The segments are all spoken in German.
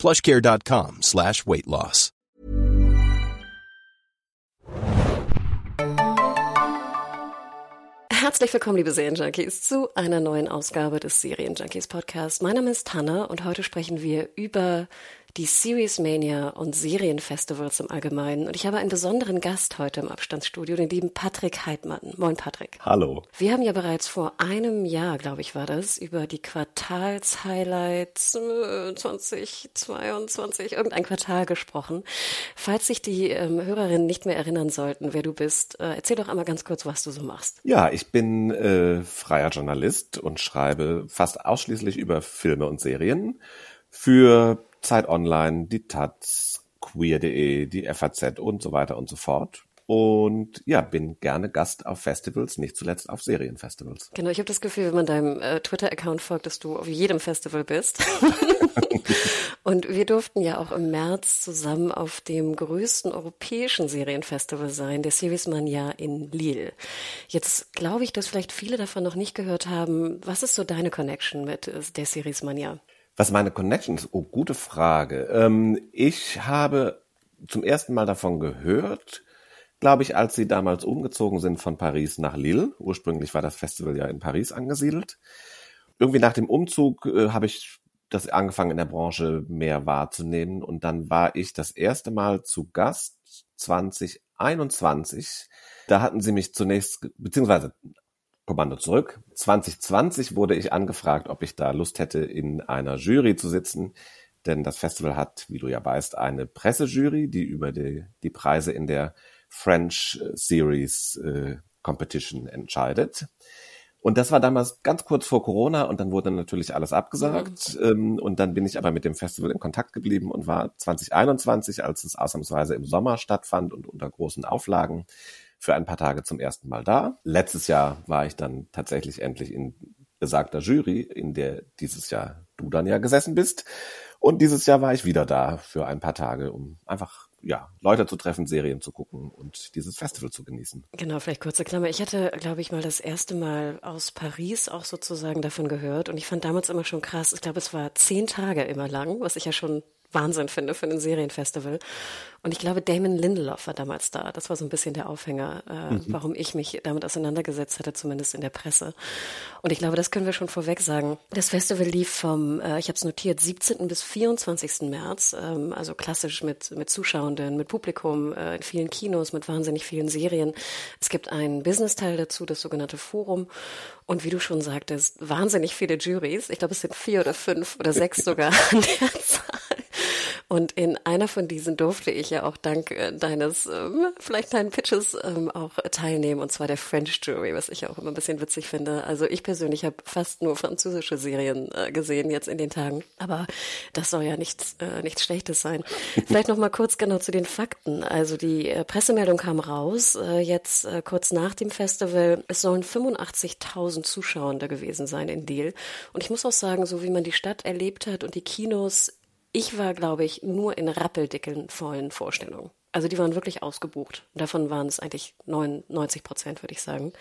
plushcare.com slash weight loss. Herzlich willkommen, liebe Serienjunkies, zu einer neuen Ausgabe des Serienjunkies Podcast. Mein Name ist Tanne und heute sprechen wir über die Series Mania und Serienfestivals im Allgemeinen. Und ich habe einen besonderen Gast heute im Abstandsstudio, den lieben Patrick Heidmann. Moin, Patrick. Hallo. Wir haben ja bereits vor einem Jahr, glaube ich, war das, über die Quartalshighlights 2022, irgendein Quartal gesprochen. Falls sich die ähm, Hörerinnen nicht mehr erinnern sollten, wer du bist, äh, erzähl doch einmal ganz kurz, was du so machst. Ja, ich bin äh, freier Journalist und schreibe fast ausschließlich über Filme und Serien für Zeit Online, die Taz, queer.de, die FAZ und so weiter und so fort. Und ja, bin gerne Gast auf Festivals, nicht zuletzt auf Serienfestivals. Genau, ich habe das Gefühl, wenn man deinem äh, Twitter-Account folgt, dass du auf jedem Festival bist. und wir durften ja auch im März zusammen auf dem größten europäischen Serienfestival sein, der Series Mania in Lille. Jetzt glaube ich, dass vielleicht viele davon noch nicht gehört haben. Was ist so deine Connection mit äh, der Series Mania? Was meine Connection ist? Oh, gute Frage. Ähm, ich habe zum ersten Mal davon gehört, glaube ich, als sie damals umgezogen sind von Paris nach Lille. Ursprünglich war das Festival ja in Paris angesiedelt. Irgendwie nach dem Umzug äh, habe ich das angefangen in der Branche mehr wahrzunehmen und dann war ich das erste Mal zu Gast 2021. Da hatten sie mich zunächst, beziehungsweise Kommando zurück. 2020 wurde ich angefragt, ob ich da Lust hätte, in einer Jury zu sitzen. Denn das Festival hat, wie du ja weißt, eine Pressejury, die über die, die Preise in der French Series äh, Competition entscheidet. Und das war damals ganz kurz vor Corona und dann wurde natürlich alles abgesagt. Mhm. Und dann bin ich aber mit dem Festival in Kontakt geblieben und war 2021, als es ausnahmsweise im Sommer stattfand und unter großen Auflagen, für ein paar Tage zum ersten Mal da. Letztes Jahr war ich dann tatsächlich endlich in besagter Jury, in der dieses Jahr du dann ja gesessen bist. Und dieses Jahr war ich wieder da für ein paar Tage, um einfach ja, Leute zu treffen, Serien zu gucken und dieses Festival zu genießen. Genau, vielleicht kurze Klammer. Ich hatte, glaube ich, mal das erste Mal aus Paris auch sozusagen davon gehört und ich fand damals immer schon krass. Ich glaube, es war zehn Tage immer lang, was ich ja schon Wahnsinn finde für ein Serienfestival. Und ich glaube, Damon Lindelof war damals da. Das war so ein bisschen der Aufhänger, äh, mhm. warum ich mich damit auseinandergesetzt hatte, zumindest in der Presse. Und ich glaube, das können wir schon vorweg sagen. Das Festival lief vom, äh, ich habe es notiert, 17. bis 24. März, ähm, also klassisch mit, mit Zuschauenden, mit Publikum, äh, in vielen Kinos, mit wahnsinnig vielen Serien. Es gibt einen Business-Teil dazu, das sogenannte Forum. Und wie du schon sagtest, wahnsinnig viele Juries. Ich glaube, es sind vier oder fünf oder sechs sogar an der. Und in einer von diesen durfte ich ja auch dank äh, deines, ähm, vielleicht deinen Pitches ähm, auch teilnehmen, und zwar der French Jury, was ich ja auch immer ein bisschen witzig finde. Also ich persönlich habe fast nur französische Serien äh, gesehen jetzt in den Tagen, aber das soll ja nichts, äh, nichts Schlechtes sein. Vielleicht noch mal kurz genau zu den Fakten. Also die äh, Pressemeldung kam raus, äh, jetzt äh, kurz nach dem Festival. Es sollen 85.000 Zuschauer gewesen sein in Deal. Und ich muss auch sagen, so wie man die Stadt erlebt hat und die Kinos, ich war, glaube ich, nur in rappeldicken vollen Vorstellungen. Also die waren wirklich ausgebucht. Davon waren es eigentlich 99 Prozent, würde ich sagen.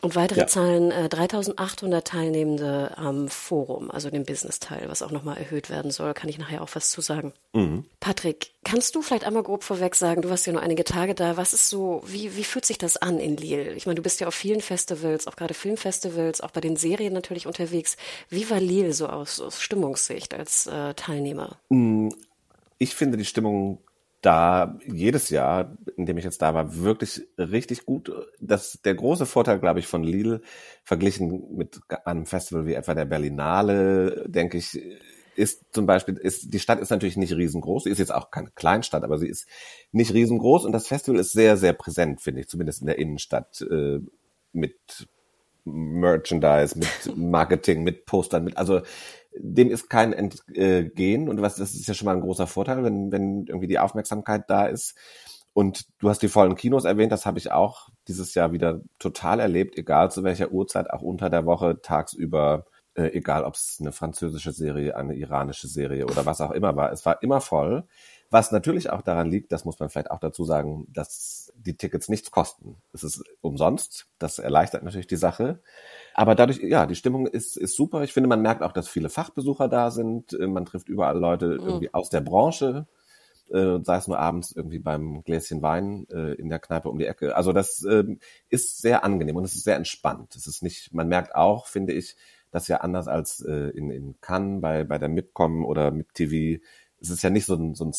Und weitere ja. Zahlen, äh, 3800 Teilnehmende am Forum, also dem Business-Teil, was auch nochmal erhöht werden soll, kann ich nachher auch was zu sagen. Mhm. Patrick, kannst du vielleicht einmal grob vorweg sagen, du warst ja nur einige Tage da, was ist so, wie, wie fühlt sich das an in Lille? Ich meine, du bist ja auf vielen Festivals, auch gerade Filmfestivals, auch bei den Serien natürlich unterwegs. Wie war Lille so aus, aus Stimmungssicht als äh, Teilnehmer? Mm, ich finde die Stimmung da jedes Jahr, in dem ich jetzt da war, wirklich richtig gut. Das der große Vorteil, glaube ich, von Lidl verglichen mit einem Festival wie etwa der Berlinale, denke ich, ist zum Beispiel, ist, die Stadt ist natürlich nicht riesengroß, sie ist jetzt auch keine Kleinstadt, aber sie ist nicht riesengroß und das Festival ist sehr, sehr präsent, finde ich, zumindest in der Innenstadt, äh, mit Merchandise, mit Marketing, mit Postern, mit, also dem ist kein Entgehen und was, das ist ja schon mal ein großer Vorteil, wenn, wenn irgendwie die Aufmerksamkeit da ist. Und du hast die vollen Kinos erwähnt, das habe ich auch dieses Jahr wieder total erlebt, egal zu welcher Uhrzeit, auch unter der Woche, tagsüber, äh, egal ob es eine französische Serie, eine iranische Serie oder was auch immer war. Es war immer voll. Was natürlich auch daran liegt, das muss man vielleicht auch dazu sagen, dass die Tickets nichts kosten. Es ist umsonst. Das erleichtert natürlich die Sache. Aber dadurch, ja, die Stimmung ist, ist super. Ich finde, man merkt auch, dass viele Fachbesucher da sind. Äh, man trifft überall Leute mhm. irgendwie aus der Branche. Äh, sei es nur abends irgendwie beim Gläschen Wein äh, in der Kneipe um die Ecke. Also das äh, ist sehr angenehm und es ist sehr entspannt. Es ist nicht, man merkt auch, finde ich, dass ja anders als in, in Cannes bei, bei der MIPCOM oder MIP-TV es ist ja nicht so ein, so ein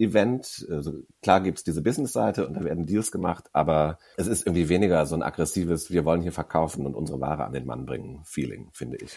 Sales-Event. Also klar gibt's diese Business-Seite und da werden Deals gemacht, aber es ist irgendwie weniger so ein aggressives, wir wollen hier verkaufen und unsere Ware an den Mann bringen, Feeling, finde ich.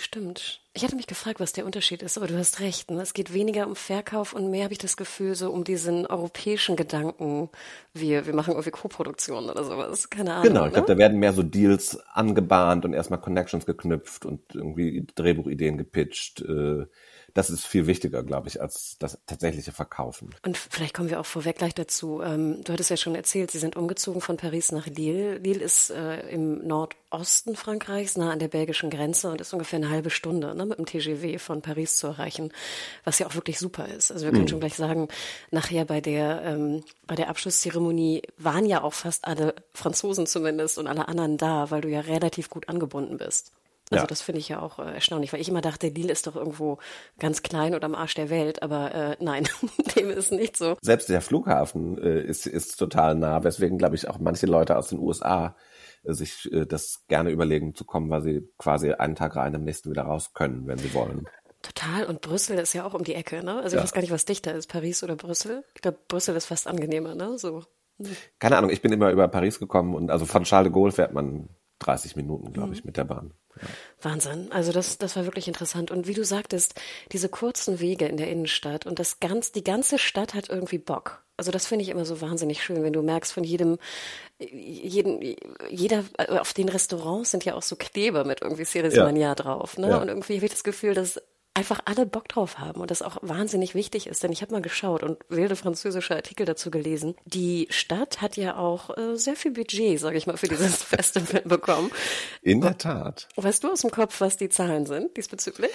Stimmt. Ich hatte mich gefragt, was der Unterschied ist, aber du hast recht. Ne? Es geht weniger um Verkauf und mehr habe ich das Gefühl, so um diesen europäischen Gedanken, wir, wir machen irgendwie Co-Produktionen oder sowas. Keine Ahnung. Genau, ich glaube, ne? da werden mehr so Deals angebahnt und erstmal Connections geknüpft und irgendwie Drehbuchideen gepitcht. Äh, das ist viel wichtiger, glaube ich, als das tatsächliche Verkaufen. Und vielleicht kommen wir auch vorweg gleich dazu. Ähm, du hattest ja schon erzählt, Sie sind umgezogen von Paris nach Lille. Lille ist äh, im Nordosten Frankreichs, nah an der belgischen Grenze und ist ungefähr eine halbe Stunde ne, mit dem TGV von Paris zu erreichen, was ja auch wirklich super ist. Also wir können mhm. schon gleich sagen, nachher bei der, ähm, bei der Abschlusszeremonie waren ja auch fast alle Franzosen zumindest und alle anderen da, weil du ja relativ gut angebunden bist. Also ja. das finde ich ja auch äh, erstaunlich, weil ich immer dachte, Lille ist doch irgendwo ganz klein und am Arsch der Welt, aber äh, nein, dem ist nicht so. Selbst der Flughafen äh, ist, ist total nah, weswegen, glaube ich, auch manche Leute aus den USA äh, sich äh, das gerne überlegen zu kommen, weil sie quasi einen Tag rein, am nächsten wieder raus können, wenn sie wollen. Total. Und Brüssel ist ja auch um die Ecke, ne? Also ich ja. weiß gar nicht, was dichter ist, Paris oder Brüssel. Ich glaube, Brüssel ist fast angenehmer, ne? So. Keine Ahnung, ich bin immer über Paris gekommen und also von Charles de Gaulle fährt man 30 Minuten, glaube ich, mhm. mit der Bahn. Ja. Wahnsinn. Also das, das war wirklich interessant. Und wie du sagtest, diese kurzen Wege in der Innenstadt und das ganz, die ganze Stadt hat irgendwie Bock. Also das finde ich immer so wahnsinnig schön, wenn du merkst, von jedem, jeden, jeder, auf den Restaurants sind ja auch so Kleber mit irgendwie Ceres ja. drauf. Ne? Ja. Und irgendwie habe ich das Gefühl, dass einfach alle Bock drauf haben und das auch wahnsinnig wichtig ist. Denn ich habe mal geschaut und wilde französische Artikel dazu gelesen. Die Stadt hat ja auch äh, sehr viel Budget, sage ich mal, für dieses Festival bekommen. In der Tat. Weißt du aus dem Kopf, was die Zahlen sind diesbezüglich?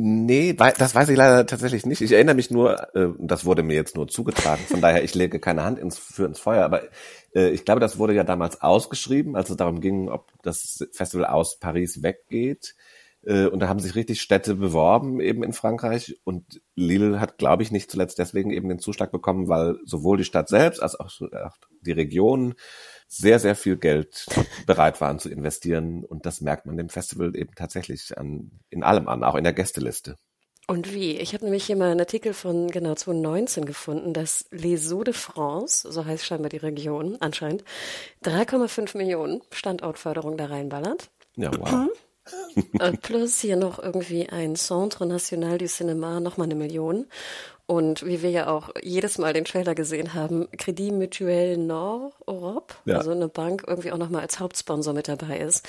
Nee, das weiß ich leider tatsächlich nicht. Ich erinnere mich nur, äh, das wurde mir jetzt nur zugetragen, von daher ich lege keine Hand ins, für ins Feuer, aber äh, ich glaube, das wurde ja damals ausgeschrieben, als es darum ging, ob das Festival aus Paris weggeht. Äh, und da haben sich richtig Städte beworben eben in Frankreich. Und Lille hat, glaube ich, nicht zuletzt deswegen eben den Zuschlag bekommen, weil sowohl die Stadt selbst als auch die Region sehr, sehr viel Geld bereit waren zu investieren. Und das merkt man dem Festival eben tatsächlich an, in allem an, auch in der Gästeliste. Und wie? Ich habe nämlich hier mal einen Artikel von genau 2019 gefunden, dass Les Eaux de France, so heißt scheinbar die Region anscheinend, 3,5 Millionen Standortförderung da reinballert. Ja, wow. Plus hier noch irgendwie ein Centre National du Cinéma, nochmal eine Million. Und wie wir ja auch jedes Mal den Trailer gesehen haben, Credit Mutuel Nord Europe, ja. also eine Bank irgendwie auch nochmal als Hauptsponsor mit dabei ist.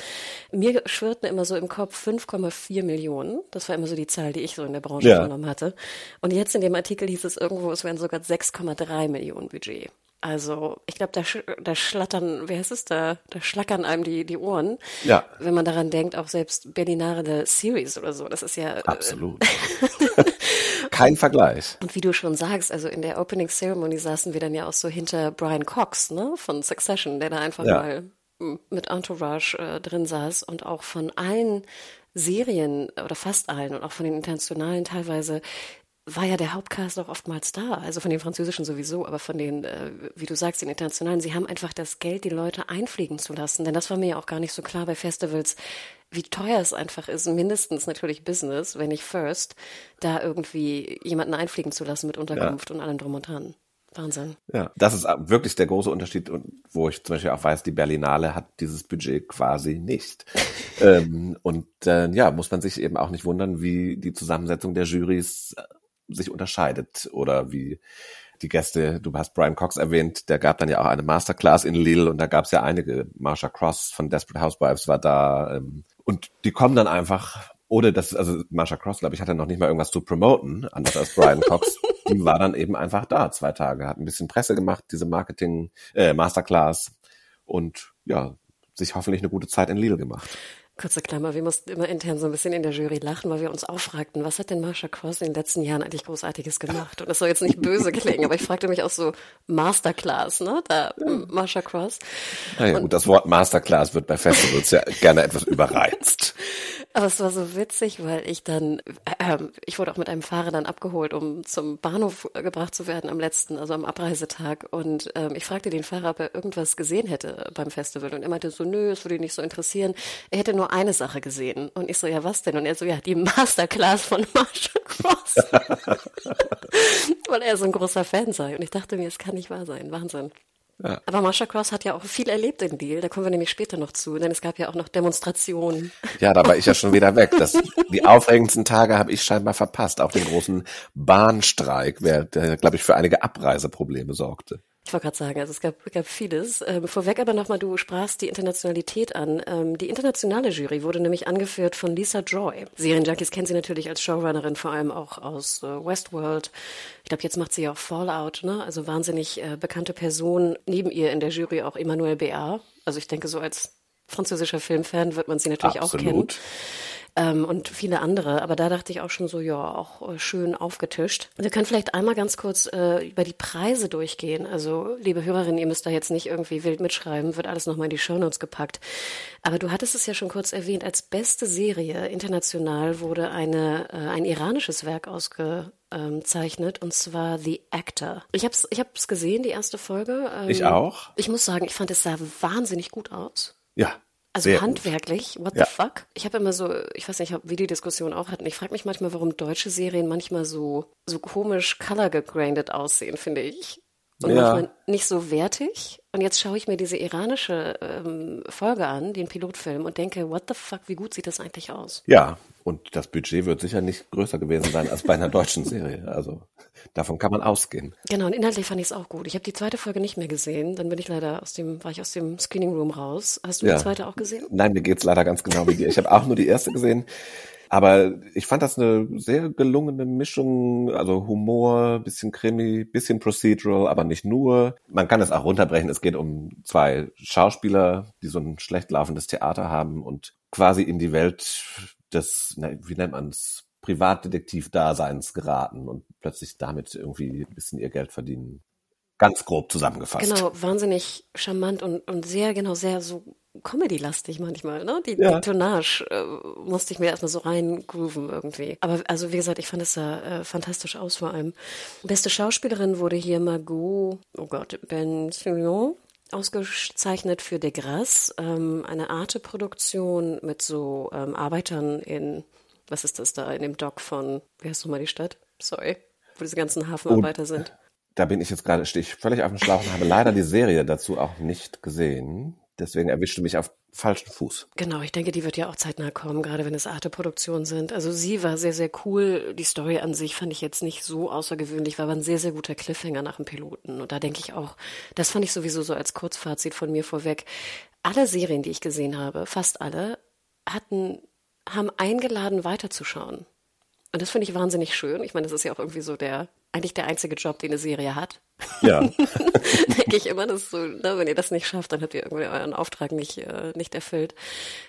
Mir schwirrten immer so im Kopf 5,4 Millionen. Das war immer so die Zahl, die ich so in der Branche ja. genommen hatte. Und jetzt in dem Artikel hieß es irgendwo, es wären sogar 6,3 Millionen Budget. Also ich glaube, da, sch da schlattern, wie heißt es, da, da schlackern einem die, die Ohren. Ja. Wenn man daran denkt, auch selbst Berlinare der Series oder so, das ist ja... Äh, Absolut. Kein Vergleich. Und wie du schon sagst, also in der Opening Ceremony saßen wir dann ja auch so hinter Brian Cox, ne, von Succession, der da einfach ja. mal mit Entourage äh, drin saß und auch von allen Serien oder fast allen und auch von den internationalen teilweise war ja der Hauptcast auch oftmals da, also von den französischen sowieso, aber von den, äh, wie du sagst, den internationalen, sie haben einfach das Geld, die Leute einfliegen zu lassen, denn das war mir ja auch gar nicht so klar bei Festivals, wie teuer es einfach ist, mindestens natürlich Business, wenn nicht First, da irgendwie jemanden einfliegen zu lassen mit Unterkunft ja. und allem drum und dran. Wahnsinn. Ja, das ist wirklich der große Unterschied und wo ich zum Beispiel auch weiß, die Berlinale hat dieses Budget quasi nicht. ähm, und äh, ja, muss man sich eben auch nicht wundern, wie die Zusammensetzung der Jurys sich unterscheidet oder wie die Gäste, du hast Brian Cox erwähnt, der gab dann ja auch eine Masterclass in Lille und da gab es ja einige. Marsha Cross von Desperate Housewives war da ähm, und die kommen dann einfach ohne dass, also Marsha Cross, glaube ich, hatte noch nicht mal irgendwas zu promoten, anders als Brian Cox. die war dann eben einfach da, zwei Tage, hat ein bisschen Presse gemacht, diese Marketing, äh, Masterclass und ja, sich hoffentlich eine gute Zeit in Lille gemacht. Kurze Klammer, wir mussten immer intern so ein bisschen in der Jury lachen, weil wir uns auch fragten, was hat denn Marsha Cross in den letzten Jahren eigentlich Großartiges gemacht? Und das soll jetzt nicht böse klingen, aber ich fragte mich auch so, Masterclass, ne? Da, Marsha Cross. Naja, gut, das Wort Masterclass wird bei Festivals ja gerne etwas überreizt. Aber es war so witzig, weil ich dann, äh, ich wurde auch mit einem Fahrer dann abgeholt, um zum Bahnhof gebracht zu werden am letzten, also am Abreisetag. Und ähm, ich fragte den Fahrer, ob er irgendwas gesehen hätte beim Festival. Und er meinte so, nö, es würde ihn nicht so interessieren. Er hätte nur eine Sache gesehen. Und ich so, ja, was denn? Und er so, ja, die Masterclass von Marshall Cross. weil er so ein großer Fan sei. Und ich dachte mir, es kann nicht wahr sein. Wahnsinn. Ja. Aber Marsha Cross hat ja auch viel erlebt in Deal. Da kommen wir nämlich später noch zu, denn es gab ja auch noch Demonstrationen. Ja, da war ich ja schon wieder weg. Das, die aufregendsten Tage habe ich scheinbar verpasst. Auch den großen Bahnstreik, der, der glaube ich, für einige Abreiseprobleme sorgte. Ich wollte gerade sagen, also es gab, gab vieles. Ähm, vorweg aber nochmal, du sprachst die Internationalität an. Ähm, die internationale Jury wurde nämlich angeführt von Lisa Joy. Serienjunkies kennen sie natürlich als Showrunnerin, vor allem auch aus äh, Westworld. Ich glaube, jetzt macht sie ja auch Fallout, ne? Also wahnsinnig äh, bekannte Person. Neben ihr in der Jury auch Emmanuel Béat. Also ich denke, so als französischer Filmfan wird man sie natürlich Absolut. auch kennen ähm, und viele andere. Aber da dachte ich auch schon so, ja, auch äh, schön aufgetischt. Wir können vielleicht einmal ganz kurz äh, über die Preise durchgehen. Also, liebe Hörerinnen, ihr müsst da jetzt nicht irgendwie wild mitschreiben, wird alles nochmal in die Shownotes gepackt. Aber du hattest es ja schon kurz erwähnt, als beste Serie international wurde eine, äh, ein iranisches Werk ausgezeichnet und zwar The Actor. Ich habe es ich hab's gesehen, die erste Folge. Ähm, ich auch. Ich muss sagen, ich fand es sah wahnsinnig gut aus. Ja, also Sehr handwerklich, what ja. the fuck? Ich habe immer so, ich weiß nicht, wie die Diskussion auch hatten. Ich frage mich manchmal, warum deutsche Serien manchmal so so komisch color gegrandet aussehen, finde ich. Und ja. manchmal nicht so wertig. Und jetzt schaue ich mir diese iranische ähm, Folge an, den Pilotfilm, und denke, what the fuck, wie gut sieht das eigentlich aus? Ja, und das Budget wird sicher nicht größer gewesen sein als bei einer deutschen Serie. Also davon kann man ausgehen. Genau, und inhaltlich fand ich es auch gut. Ich habe die zweite Folge nicht mehr gesehen. Dann bin ich leider aus dem, war ich aus dem Screening Room raus. Hast du ja. die zweite auch gesehen? Nein, mir geht's leider ganz genau wie dir. Ich habe auch nur die erste gesehen. Aber ich fand das eine sehr gelungene Mischung, also Humor, bisschen Krimi, bisschen Procedural, aber nicht nur. Man kann es auch runterbrechen. Es geht um zwei Schauspieler, die so ein schlecht laufendes Theater haben und quasi in die Welt des, wie nennt man es, Privatdetektiv-Daseins geraten und plötzlich damit irgendwie ein bisschen ihr Geld verdienen. Ganz grob zusammengefasst. Genau, wahnsinnig charmant und, und sehr, genau, sehr so Comedy-lastig manchmal, ne? Die, ja. die Tonnage äh, musste ich mir erstmal so reingrooven irgendwie. Aber also wie gesagt, ich fand es da äh, fantastisch aus vor allem. Beste Schauspielerin wurde hier Margot, oh Gott, Ben Signon ausgezeichnet für De Grasse, ähm, eine Arte-Produktion mit so ähm, Arbeitern in, was ist das da, in dem Dock von, wie heißt nochmal die Stadt? Sorry, wo diese ganzen Hafenarbeiter oh, sind. Da bin ich jetzt gerade, stehe ich völlig auf dem Schlauch und habe leider die Serie dazu auch nicht gesehen. Deswegen erwischte mich auf falschen Fuß. Genau, ich denke, die wird ja auch zeitnah kommen, gerade wenn es Arte-Produktionen sind. Also sie war sehr, sehr cool. Die Story an sich fand ich jetzt nicht so außergewöhnlich, war aber ein sehr, sehr guter Cliffhanger nach dem Piloten. Und da denke ich auch, das fand ich sowieso so als Kurzfazit von mir vorweg. Alle Serien, die ich gesehen habe, fast alle, hatten, haben eingeladen, weiterzuschauen. Und das finde ich wahnsinnig schön. Ich meine, das ist ja auch irgendwie so der eigentlich der einzige Job, den eine Serie hat. Ja. Denke ich immer, dass so, ne, wenn ihr das nicht schafft, dann habt ihr irgendwie euren Auftrag nicht, äh, nicht erfüllt.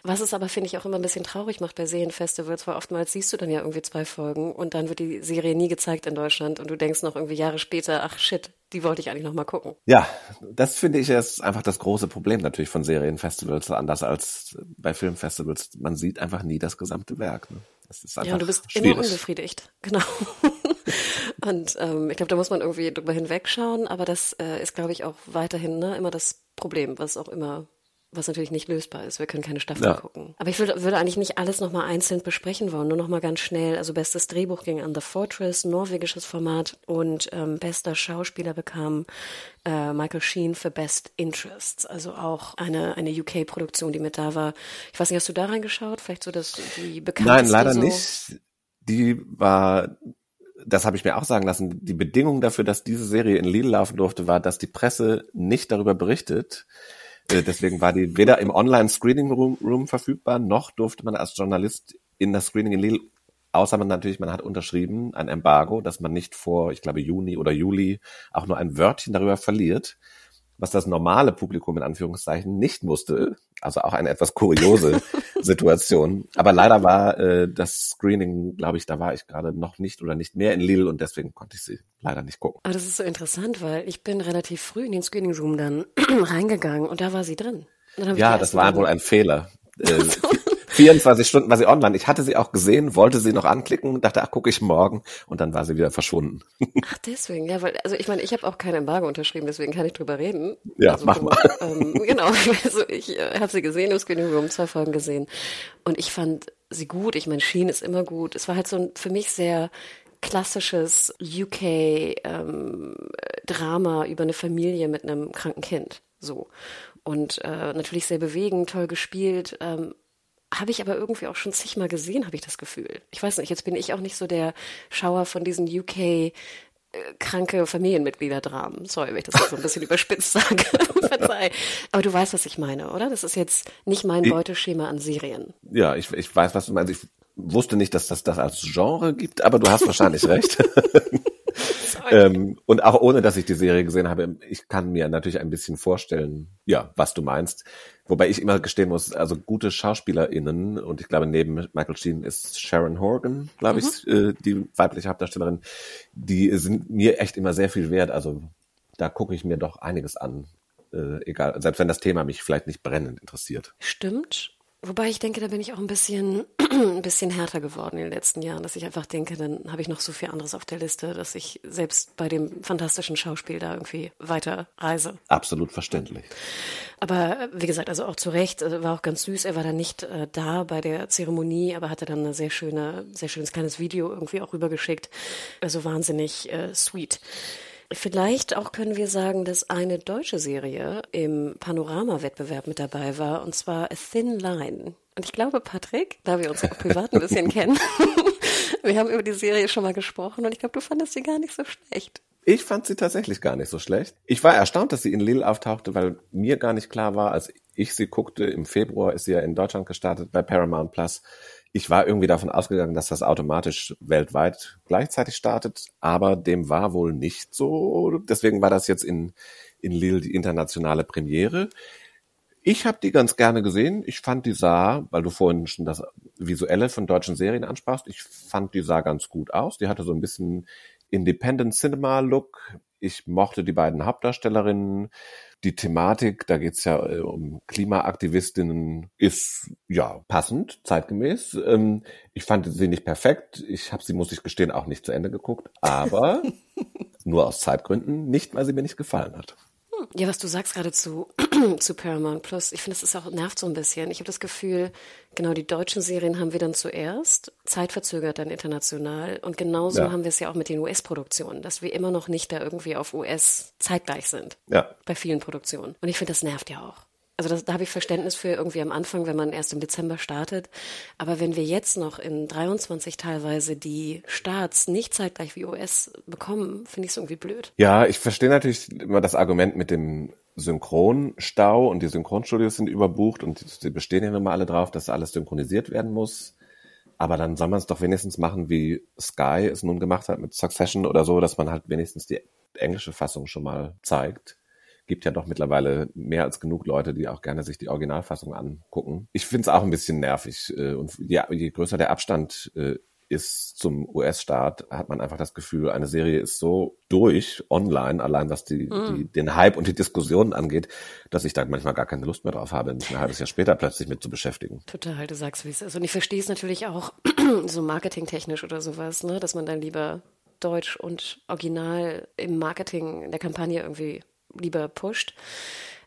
Was es aber, finde ich, auch immer ein bisschen traurig macht bei Serienfestivals, weil oftmals siehst du dann ja irgendwie zwei Folgen und dann wird die Serie nie gezeigt in Deutschland und du denkst noch irgendwie Jahre später, ach shit, die wollte ich eigentlich noch mal gucken. Ja, das finde ich ist einfach das große Problem natürlich von Serienfestivals, anders als bei Filmfestivals. Man sieht einfach nie das gesamte Werk. Ne? Das ist einfach ja, du bist schwierig. immer unbefriedigt. Genau. Und ähm, ich glaube, da muss man irgendwie drüber hinwegschauen, aber das äh, ist, glaube ich, auch weiterhin ne, immer das Problem, was auch immer was natürlich nicht lösbar ist. Wir können keine Staffel ja. gucken. Aber ich würde, würde eigentlich nicht alles nochmal einzeln besprechen wollen, nur nochmal ganz schnell. Also bestes Drehbuch ging an The Fortress, norwegisches Format und ähm, bester Schauspieler bekam äh, Michael Sheen für Best Interests, also auch eine, eine UK-Produktion, die mit da war. Ich weiß nicht, hast du da reingeschaut? Vielleicht so das, die bekannteste? Nein, leider so? nicht. Die war das habe ich mir auch sagen lassen, die Bedingung dafür, dass diese Serie in Lidl laufen durfte, war, dass die Presse nicht darüber berichtet. Äh, deswegen war die weder im Online-Screening-Room Room verfügbar, noch durfte man als Journalist in das Screening in Lidl Außer man natürlich, man hat unterschrieben ein Embargo, dass man nicht vor, ich glaube, Juni oder Juli auch nur ein Wörtchen darüber verliert was das normale Publikum in Anführungszeichen nicht musste. Also auch eine etwas kuriose Situation. Aber leider war äh, das Screening, glaube ich, da war ich gerade noch nicht oder nicht mehr in Lille und deswegen konnte ich sie leider nicht gucken. Aber das ist so interessant, weil ich bin relativ früh in den Screening Room dann reingegangen und da war sie drin. Ja, das war wohl ein Fehler. Äh, 24 Stunden war sie online. Ich hatte sie auch gesehen, wollte sie noch anklicken und dachte, ach, gucke ich morgen. Und dann war sie wieder verschwunden. Ach, deswegen, ja, weil, also ich meine, ich habe auch kein Embargo unterschrieben, deswegen kann ich drüber reden. Ja, also, mach mal. Ähm, genau, also ich äh, habe sie gesehen im Screening Room, zwei Folgen gesehen. Und ich fand sie gut. Ich meine, Sheen ist immer gut. Es war halt so ein für mich sehr klassisches UK-Drama ähm, über eine Familie mit einem kranken Kind. So. Und äh, natürlich sehr bewegend, toll gespielt, ähm, habe ich aber irgendwie auch schon zigmal gesehen, habe ich das Gefühl. Ich weiß nicht, jetzt bin ich auch nicht so der Schauer von diesen UK äh, kranke Familienmitglieder-Dramen. Sorry, wenn ich das jetzt so ein bisschen überspitzt sage. Verzeih. Aber du weißt, was ich meine, oder? Das ist jetzt nicht mein Beuteschema an Serien. Ja, ich, ich weiß, was du meinst. Ich wusste nicht, dass das das als Genre gibt, aber du hast wahrscheinlich recht. ähm, und auch ohne, dass ich die Serie gesehen habe, ich kann mir natürlich ein bisschen vorstellen, ja, was du meinst. Wobei ich immer gestehen muss, also gute SchauspielerInnen, und ich glaube, neben Michael Sheen ist Sharon Horgan, glaube mhm. ich, äh, die weibliche Hauptdarstellerin, die sind mir echt immer sehr viel wert. Also da gucke ich mir doch einiges an. Äh, egal, selbst wenn das Thema mich vielleicht nicht brennend interessiert. Stimmt. Wobei ich denke, da bin ich auch ein bisschen, ein bisschen härter geworden in den letzten Jahren, dass ich einfach denke, dann habe ich noch so viel anderes auf der Liste, dass ich selbst bei dem fantastischen Schauspiel da irgendwie weiter reise. Absolut verständlich. Aber wie gesagt, also auch zu Recht, also war auch ganz süß. Er war dann nicht äh, da bei der Zeremonie, aber hatte dann ein sehr schöne, sehr schönes kleines Video irgendwie auch rübergeschickt. Also wahnsinnig äh, sweet. Vielleicht auch können wir sagen, dass eine deutsche Serie im Panorama-Wettbewerb mit dabei war, und zwar A Thin Line. Und ich glaube, Patrick, da wir uns auch privat ein bisschen kennen, wir haben über die Serie schon mal gesprochen und ich glaube, du fandest sie gar nicht so schlecht. Ich fand sie tatsächlich gar nicht so schlecht. Ich war erstaunt, dass sie in Lille auftauchte, weil mir gar nicht klar war, als ich sie guckte, im Februar ist sie ja in Deutschland gestartet bei Paramount Plus, ich war irgendwie davon ausgegangen, dass das automatisch weltweit gleichzeitig startet, aber dem war wohl nicht so. Deswegen war das jetzt in, in Lille die internationale Premiere. Ich habe die ganz gerne gesehen. Ich fand die sah, weil du vorhin schon das Visuelle von deutschen Serien ansprachst, ich fand die sah ganz gut aus. Die hatte so ein bisschen Independent Cinema Look. Ich mochte die beiden Hauptdarstellerinnen die Thematik, da geht's ja äh, um Klimaaktivistinnen, ist ja passend, zeitgemäß. Ähm, ich fand sie nicht perfekt. Ich habe sie, muss ich gestehen, auch nicht zu Ende geguckt, aber nur aus Zeitgründen, nicht weil sie mir nicht gefallen hat. Ja, was du sagst gerade zu, zu Paramount Plus, ich finde, es ist auch nervt so ein bisschen. Ich habe das Gefühl, genau die deutschen Serien haben wir dann zuerst, zeitverzögert dann international. Und genauso ja. haben wir es ja auch mit den US-Produktionen, dass wir immer noch nicht da irgendwie auf US zeitgleich sind. Ja. Bei vielen Produktionen. Und ich finde, das nervt ja auch. Also das, da habe ich Verständnis für irgendwie am Anfang, wenn man erst im Dezember startet. Aber wenn wir jetzt noch in 23 teilweise die Starts nicht zeitgleich wie US bekommen, finde ich es irgendwie blöd. Ja, ich verstehe natürlich immer das Argument mit dem Synchronstau und die Synchronstudios sind überbucht und sie bestehen ja immer alle drauf, dass alles synchronisiert werden muss. Aber dann soll man es doch wenigstens machen, wie Sky es nun gemacht hat mit Succession oder so, dass man halt wenigstens die englische Fassung schon mal zeigt gibt ja doch mittlerweile mehr als genug Leute, die auch gerne sich die Originalfassung angucken. Ich finde es auch ein bisschen nervig. Äh, und je, je größer der Abstand äh, ist zum US-Staat, hat man einfach das Gefühl, eine Serie ist so durch online, allein was die, mm. die, den Hype und die Diskussionen angeht, dass ich da manchmal gar keine Lust mehr drauf habe, mich ein halbes Jahr später plötzlich mit zu beschäftigen. Total, du sagst, wie es ist. Und ich verstehe es natürlich auch so marketingtechnisch oder sowas, ne, dass man dann lieber Deutsch und Original im Marketing, in der Kampagne irgendwie lieber pusht.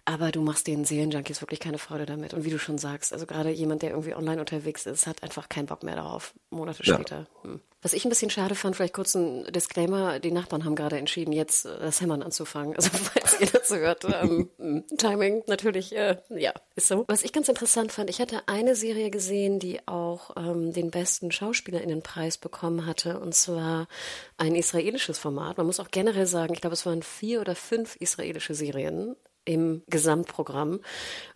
Aber du machst den Seelenjunkies wirklich keine Freude damit. Und wie du schon sagst, also gerade jemand, der irgendwie online unterwegs ist, hat einfach keinen Bock mehr darauf, Monate ja. später. Hm. Was ich ein bisschen schade fand, vielleicht kurz ein Disclaimer, die Nachbarn haben gerade entschieden, jetzt äh, das Hämmern anzufangen. Also falls ihr dazu hört, ähm, hm, Timing natürlich, äh, ja, ist so. Was ich ganz interessant fand, ich hatte eine Serie gesehen, die auch ähm, den besten Schauspielerinnenpreis bekommen hatte, und zwar ein israelisches Format. Man muss auch generell sagen, ich glaube, es waren vier oder fünf israelische Serien im Gesamtprogramm.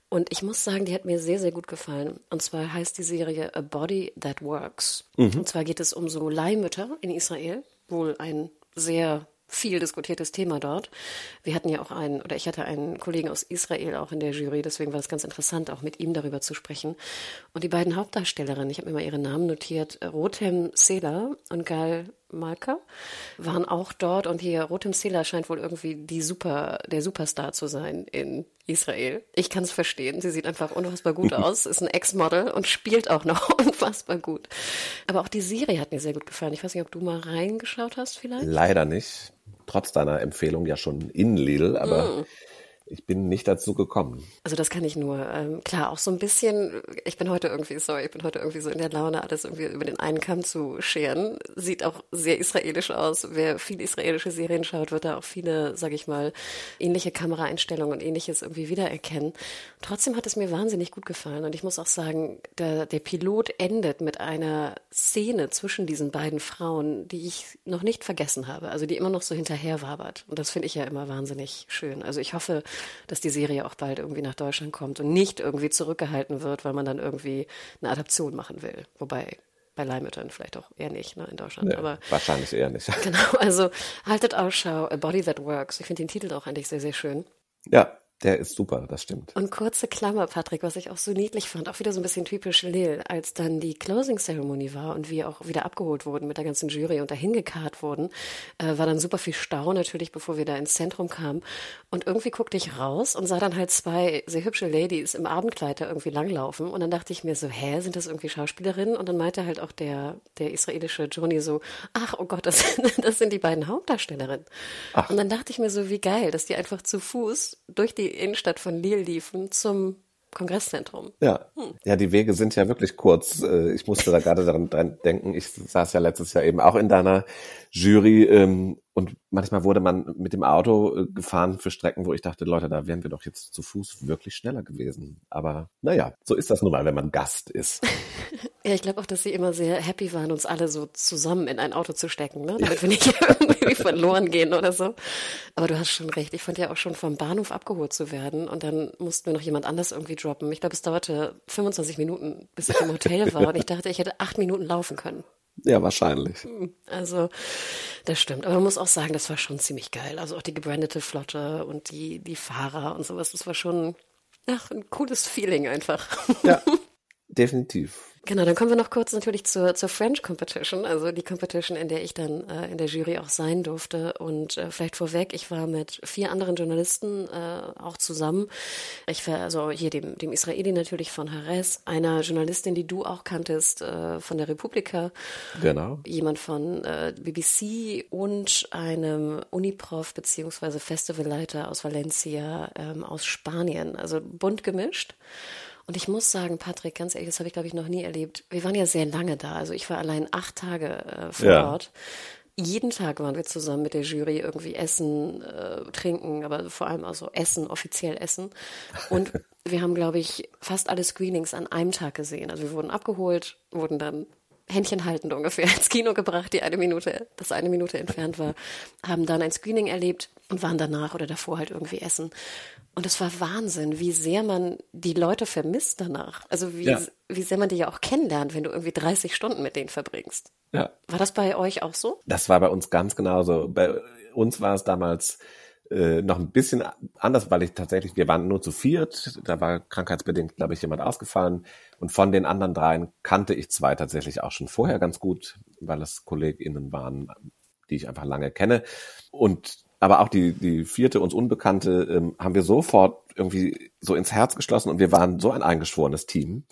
Und ich muss sagen, die hat mir sehr, sehr gut gefallen. Und zwar heißt die Serie A Body That Works. Mhm. Und zwar geht es um so Leihmütter in Israel, wohl ein sehr viel diskutiertes Thema dort. Wir hatten ja auch einen, oder ich hatte einen Kollegen aus Israel auch in der Jury, deswegen war es ganz interessant, auch mit ihm darüber zu sprechen. Und die beiden Hauptdarstellerinnen, ich habe mir mal ihre Namen notiert, Rotem Sela und Gal Malka, waren auch dort und hier Rotem Sela scheint wohl irgendwie die Super, der Superstar zu sein in Israel. Ich kann es verstehen. Sie sieht einfach unfassbar gut aus, ist ein Ex-Model und spielt auch noch unfassbar gut. Aber auch die Serie hat mir sehr gut gefallen. Ich weiß nicht, ob du mal reingeschaut hast vielleicht? Leider nicht trotz deiner Empfehlung ja schon in Lidl, aber mm. Ich bin nicht dazu gekommen. Also das kann ich nur. Ähm, klar, auch so ein bisschen, ich bin heute irgendwie, sorry, ich bin heute irgendwie so in der Laune, alles irgendwie über den einen Kamm zu scheren. Sieht auch sehr israelisch aus. Wer viele israelische Serien schaut, wird da auch viele, sage ich mal, ähnliche Kameraeinstellungen und ähnliches irgendwie wiedererkennen. Trotzdem hat es mir wahnsinnig gut gefallen. Und ich muss auch sagen, der, der Pilot endet mit einer Szene zwischen diesen beiden Frauen, die ich noch nicht vergessen habe. Also die immer noch so hinterher wabert. Und das finde ich ja immer wahnsinnig schön. Also ich hoffe, dass die Serie auch bald irgendwie nach Deutschland kommt und nicht irgendwie zurückgehalten wird, weil man dann irgendwie eine Adaption machen will. Wobei bei Leihmüttern vielleicht auch eher nicht, ne, in Deutschland. Nee, aber wahrscheinlich eher nicht. Genau, also haltet Ausschau, A Body That Works. Ich finde den Titel auch eigentlich sehr, sehr schön. Ja, der ist super, das stimmt. Und kurze Klammer, Patrick, was ich auch so niedlich fand, auch wieder so ein bisschen typisch Lil, als dann die Closing Ceremony war und wir auch wieder abgeholt wurden mit der ganzen Jury und dahin gekarrt wurden, äh, war dann super viel Stau natürlich, bevor wir da ins Zentrum kamen. Und irgendwie guckte ich raus und sah dann halt zwei sehr hübsche Ladies im Abendkleid da irgendwie langlaufen. Und dann dachte ich mir so, hä, sind das irgendwie Schauspielerinnen? Und dann meinte halt auch der, der israelische Johnny so, ach, oh Gott, das, das sind die beiden Hauptdarstellerinnen. Ach. Und dann dachte ich mir so, wie geil, dass die einfach zu Fuß durch die Innenstadt von Lille liefen zum Kongresszentrum. Ja. Hm. ja, die Wege sind ja wirklich kurz. Äh, ich musste da gerade daran denken. Ich saß ja letztes Jahr eben auch in deiner Jury ähm, und manchmal wurde man mit dem Auto äh, gefahren für Strecken, wo ich dachte, Leute, da wären wir doch jetzt zu Fuß wirklich schneller gewesen. Aber naja, so ist das nun mal, wenn man Gast ist. ja, ich glaube auch, dass sie immer sehr happy waren, uns alle so zusammen in ein Auto zu stecken, ne? damit wir nicht irgendwie verloren gehen oder so. Aber du hast schon recht. Ich fand ja auch schon vom Bahnhof abgeholt zu werden und dann mussten wir noch jemand anders irgendwie droppen. Ich glaube, es dauerte 25 Minuten, bis ich im Hotel war und ich dachte, ich hätte acht Minuten laufen können. Ja, wahrscheinlich. Also, das stimmt. Aber man muss auch sagen, das war schon ziemlich geil. Also auch die gebrandete Flotte und die, die Fahrer und sowas, das war schon ach, ein cooles Feeling einfach. Ja, definitiv. Genau, dann kommen wir noch kurz natürlich zur, zur French Competition, also die Competition, in der ich dann äh, in der Jury auch sein durfte. Und äh, vielleicht vorweg, ich war mit vier anderen Journalisten äh, auch zusammen. Ich war also hier dem, dem Israeli natürlich von Hares, einer Journalistin, die du auch kanntest, äh, von der Republika. Genau. Jemand von äh, BBC und einem Uniprof beziehungsweise Festivalleiter aus Valencia ähm, aus Spanien. Also bunt gemischt. Und ich muss sagen, Patrick, ganz ehrlich, das habe ich, glaube ich, noch nie erlebt. Wir waren ja sehr lange da. Also ich war allein acht Tage äh, vor ja. Ort. Jeden Tag waren wir zusammen mit der Jury irgendwie essen, äh, trinken, aber vor allem also essen, offiziell essen. Und wir haben, glaube ich, fast alle Screenings an einem Tag gesehen. Also wir wurden abgeholt, wurden dann händchenhaltend ungefähr ins Kino gebracht, die eine Minute, das eine Minute entfernt war, haben dann ein Screening erlebt und waren danach oder davor halt irgendwie essen. Und es war Wahnsinn, wie sehr man die Leute vermisst danach. Also wie, ja. wie sehr man die ja auch kennenlernt, wenn du irgendwie 30 Stunden mit denen verbringst. Ja. War das bei euch auch so? Das war bei uns ganz genauso. Bei uns war es damals äh, noch ein bisschen anders, weil ich tatsächlich, wir waren nur zu viert, da war krankheitsbedingt, glaube ich, jemand ausgefallen. Und von den anderen dreien kannte ich zwei tatsächlich auch schon vorher ganz gut, weil es KollegInnen waren, die ich einfach lange kenne. Und aber auch die, die vierte, uns Unbekannte, ähm, haben wir sofort irgendwie so ins Herz geschlossen und wir waren so ein eingeschworenes Team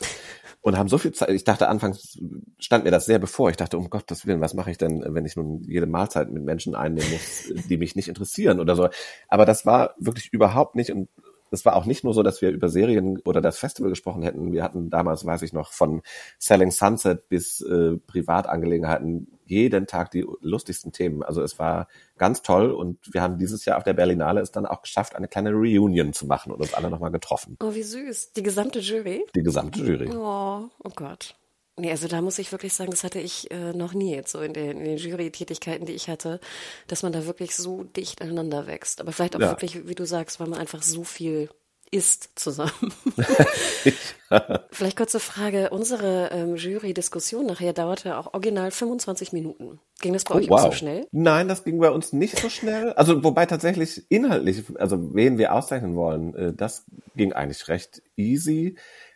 und haben so viel Zeit. Ich dachte anfangs stand mir das sehr bevor. Ich dachte, um Gottes Willen, was mache ich denn, wenn ich nun jede Mahlzeit mit Menschen einnehmen muss, die mich nicht interessieren oder so. Aber das war wirklich überhaupt nicht und es war auch nicht nur so, dass wir über Serien oder das Festival gesprochen hätten. Wir hatten damals, weiß ich noch, von Selling Sunset bis äh, Privatangelegenheiten jeden Tag die lustigsten Themen. Also es war ganz toll und wir haben dieses Jahr auf der Berlinale es dann auch geschafft, eine kleine Reunion zu machen und uns alle nochmal getroffen. Oh, wie süß. Die gesamte Jury? Die gesamte Jury. Oh, oh Gott. Nee, also da muss ich wirklich sagen, das hatte ich äh, noch nie jetzt so in den, in den Jury-Tätigkeiten, die ich hatte, dass man da wirklich so dicht aneinander wächst. Aber vielleicht auch ja. wirklich, wie du sagst, weil man einfach so viel isst zusammen. Vielleicht kurze Frage. Unsere ähm, Jury-Diskussion nachher dauerte auch original 25 Minuten. Ging das bei oh, euch wow. so schnell? Nein, das ging bei uns nicht so schnell. Also wobei tatsächlich inhaltlich, also wen wir auszeichnen wollen, äh, das ging eigentlich recht easy.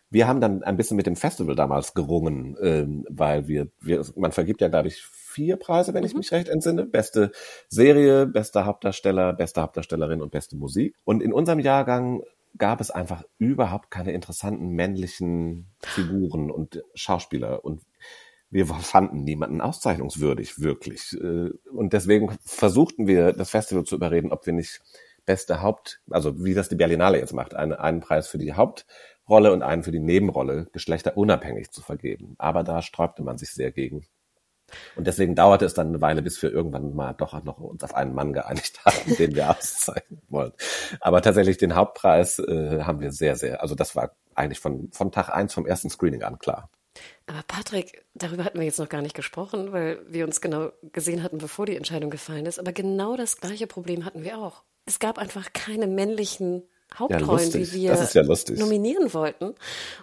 Wir haben dann ein bisschen mit dem Festival damals gerungen, ähm, weil wir, wir, man vergibt ja, glaube ich, vier Preise, wenn mhm. ich mich recht entsinne. Beste Serie, bester Hauptdarsteller, beste Hauptdarstellerin und beste Musik. Und in unserem Jahrgang gab es einfach überhaupt keine interessanten männlichen Figuren und Schauspieler und wir fanden niemanden auszeichnungswürdig, wirklich. Äh, und deswegen versuchten wir, das Festival zu überreden, ob wir nicht beste Haupt, also wie das die Berlinale jetzt macht, einen, einen Preis für die Hauptrolle und einen für die Nebenrolle geschlechterunabhängig zu vergeben. Aber da sträubte man sich sehr gegen. Und deswegen dauerte es dann eine Weile, bis wir irgendwann mal doch noch uns auf einen Mann geeinigt hatten, den wir auszeichnen wollen. Aber tatsächlich den Hauptpreis äh, haben wir sehr, sehr, also das war eigentlich von, von Tag eins vom ersten Screening an klar. Aber Patrick, darüber hatten wir jetzt noch gar nicht gesprochen, weil wir uns genau gesehen hatten, bevor die Entscheidung gefallen ist. Aber genau das gleiche Problem hatten wir auch. Es gab einfach keine männlichen Hauptrollen, ja, die wir ja nominieren wollten.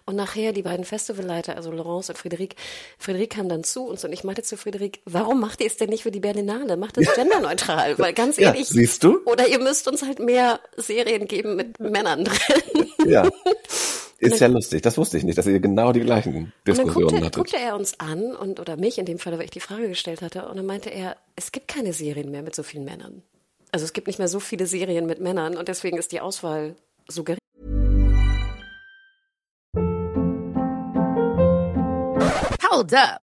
Und nachher die beiden Festivalleiter, also Laurence und Friederik, Friederik kam dann zu uns und ich meinte zu Friederik, warum macht ihr es denn nicht für die Berlinale? Macht es genderneutral, weil ganz ehrlich, ja, siehst du? Oder ihr müsst uns halt mehr Serien geben mit Männern drin. Ja. Ist ja lustig, das wusste ich nicht, dass ihr genau die gleichen Diskussionen guckte, hattet. guckte er uns an und oder mich in dem Fall, weil ich die Frage gestellt hatte, und dann meinte er, es gibt keine Serien mehr mit so vielen Männern. Also es gibt nicht mehr so viele Serien mit Männern und deswegen ist die Auswahl so gering. Hold up.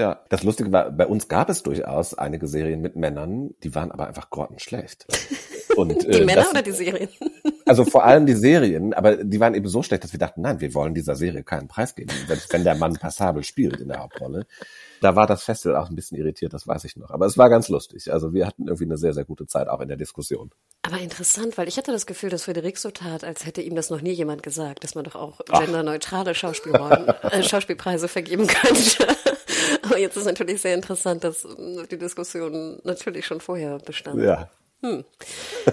Ja, das Lustige war, bei uns gab es durchaus einige Serien mit Männern, die waren aber einfach grottenschlecht. Und, äh, die Männer das, oder die Serien? Also vor allem die Serien, aber die waren eben so schlecht, dass wir dachten, nein, wir wollen dieser Serie keinen Preis geben, wenn der Mann passabel spielt in der Hauptrolle. Da war das Festival auch ein bisschen irritiert, das weiß ich noch. Aber es war ganz lustig. Also wir hatten irgendwie eine sehr, sehr gute Zeit auch in der Diskussion. Aber interessant, weil ich hatte das Gefühl, dass Frederik so tat, als hätte ihm das noch nie jemand gesagt, dass man doch auch genderneutrale Schauspielrollen, äh, Schauspielpreise vergeben könnte. Aber jetzt ist natürlich sehr interessant, dass die Diskussion natürlich schon vorher bestand. Ja, hm.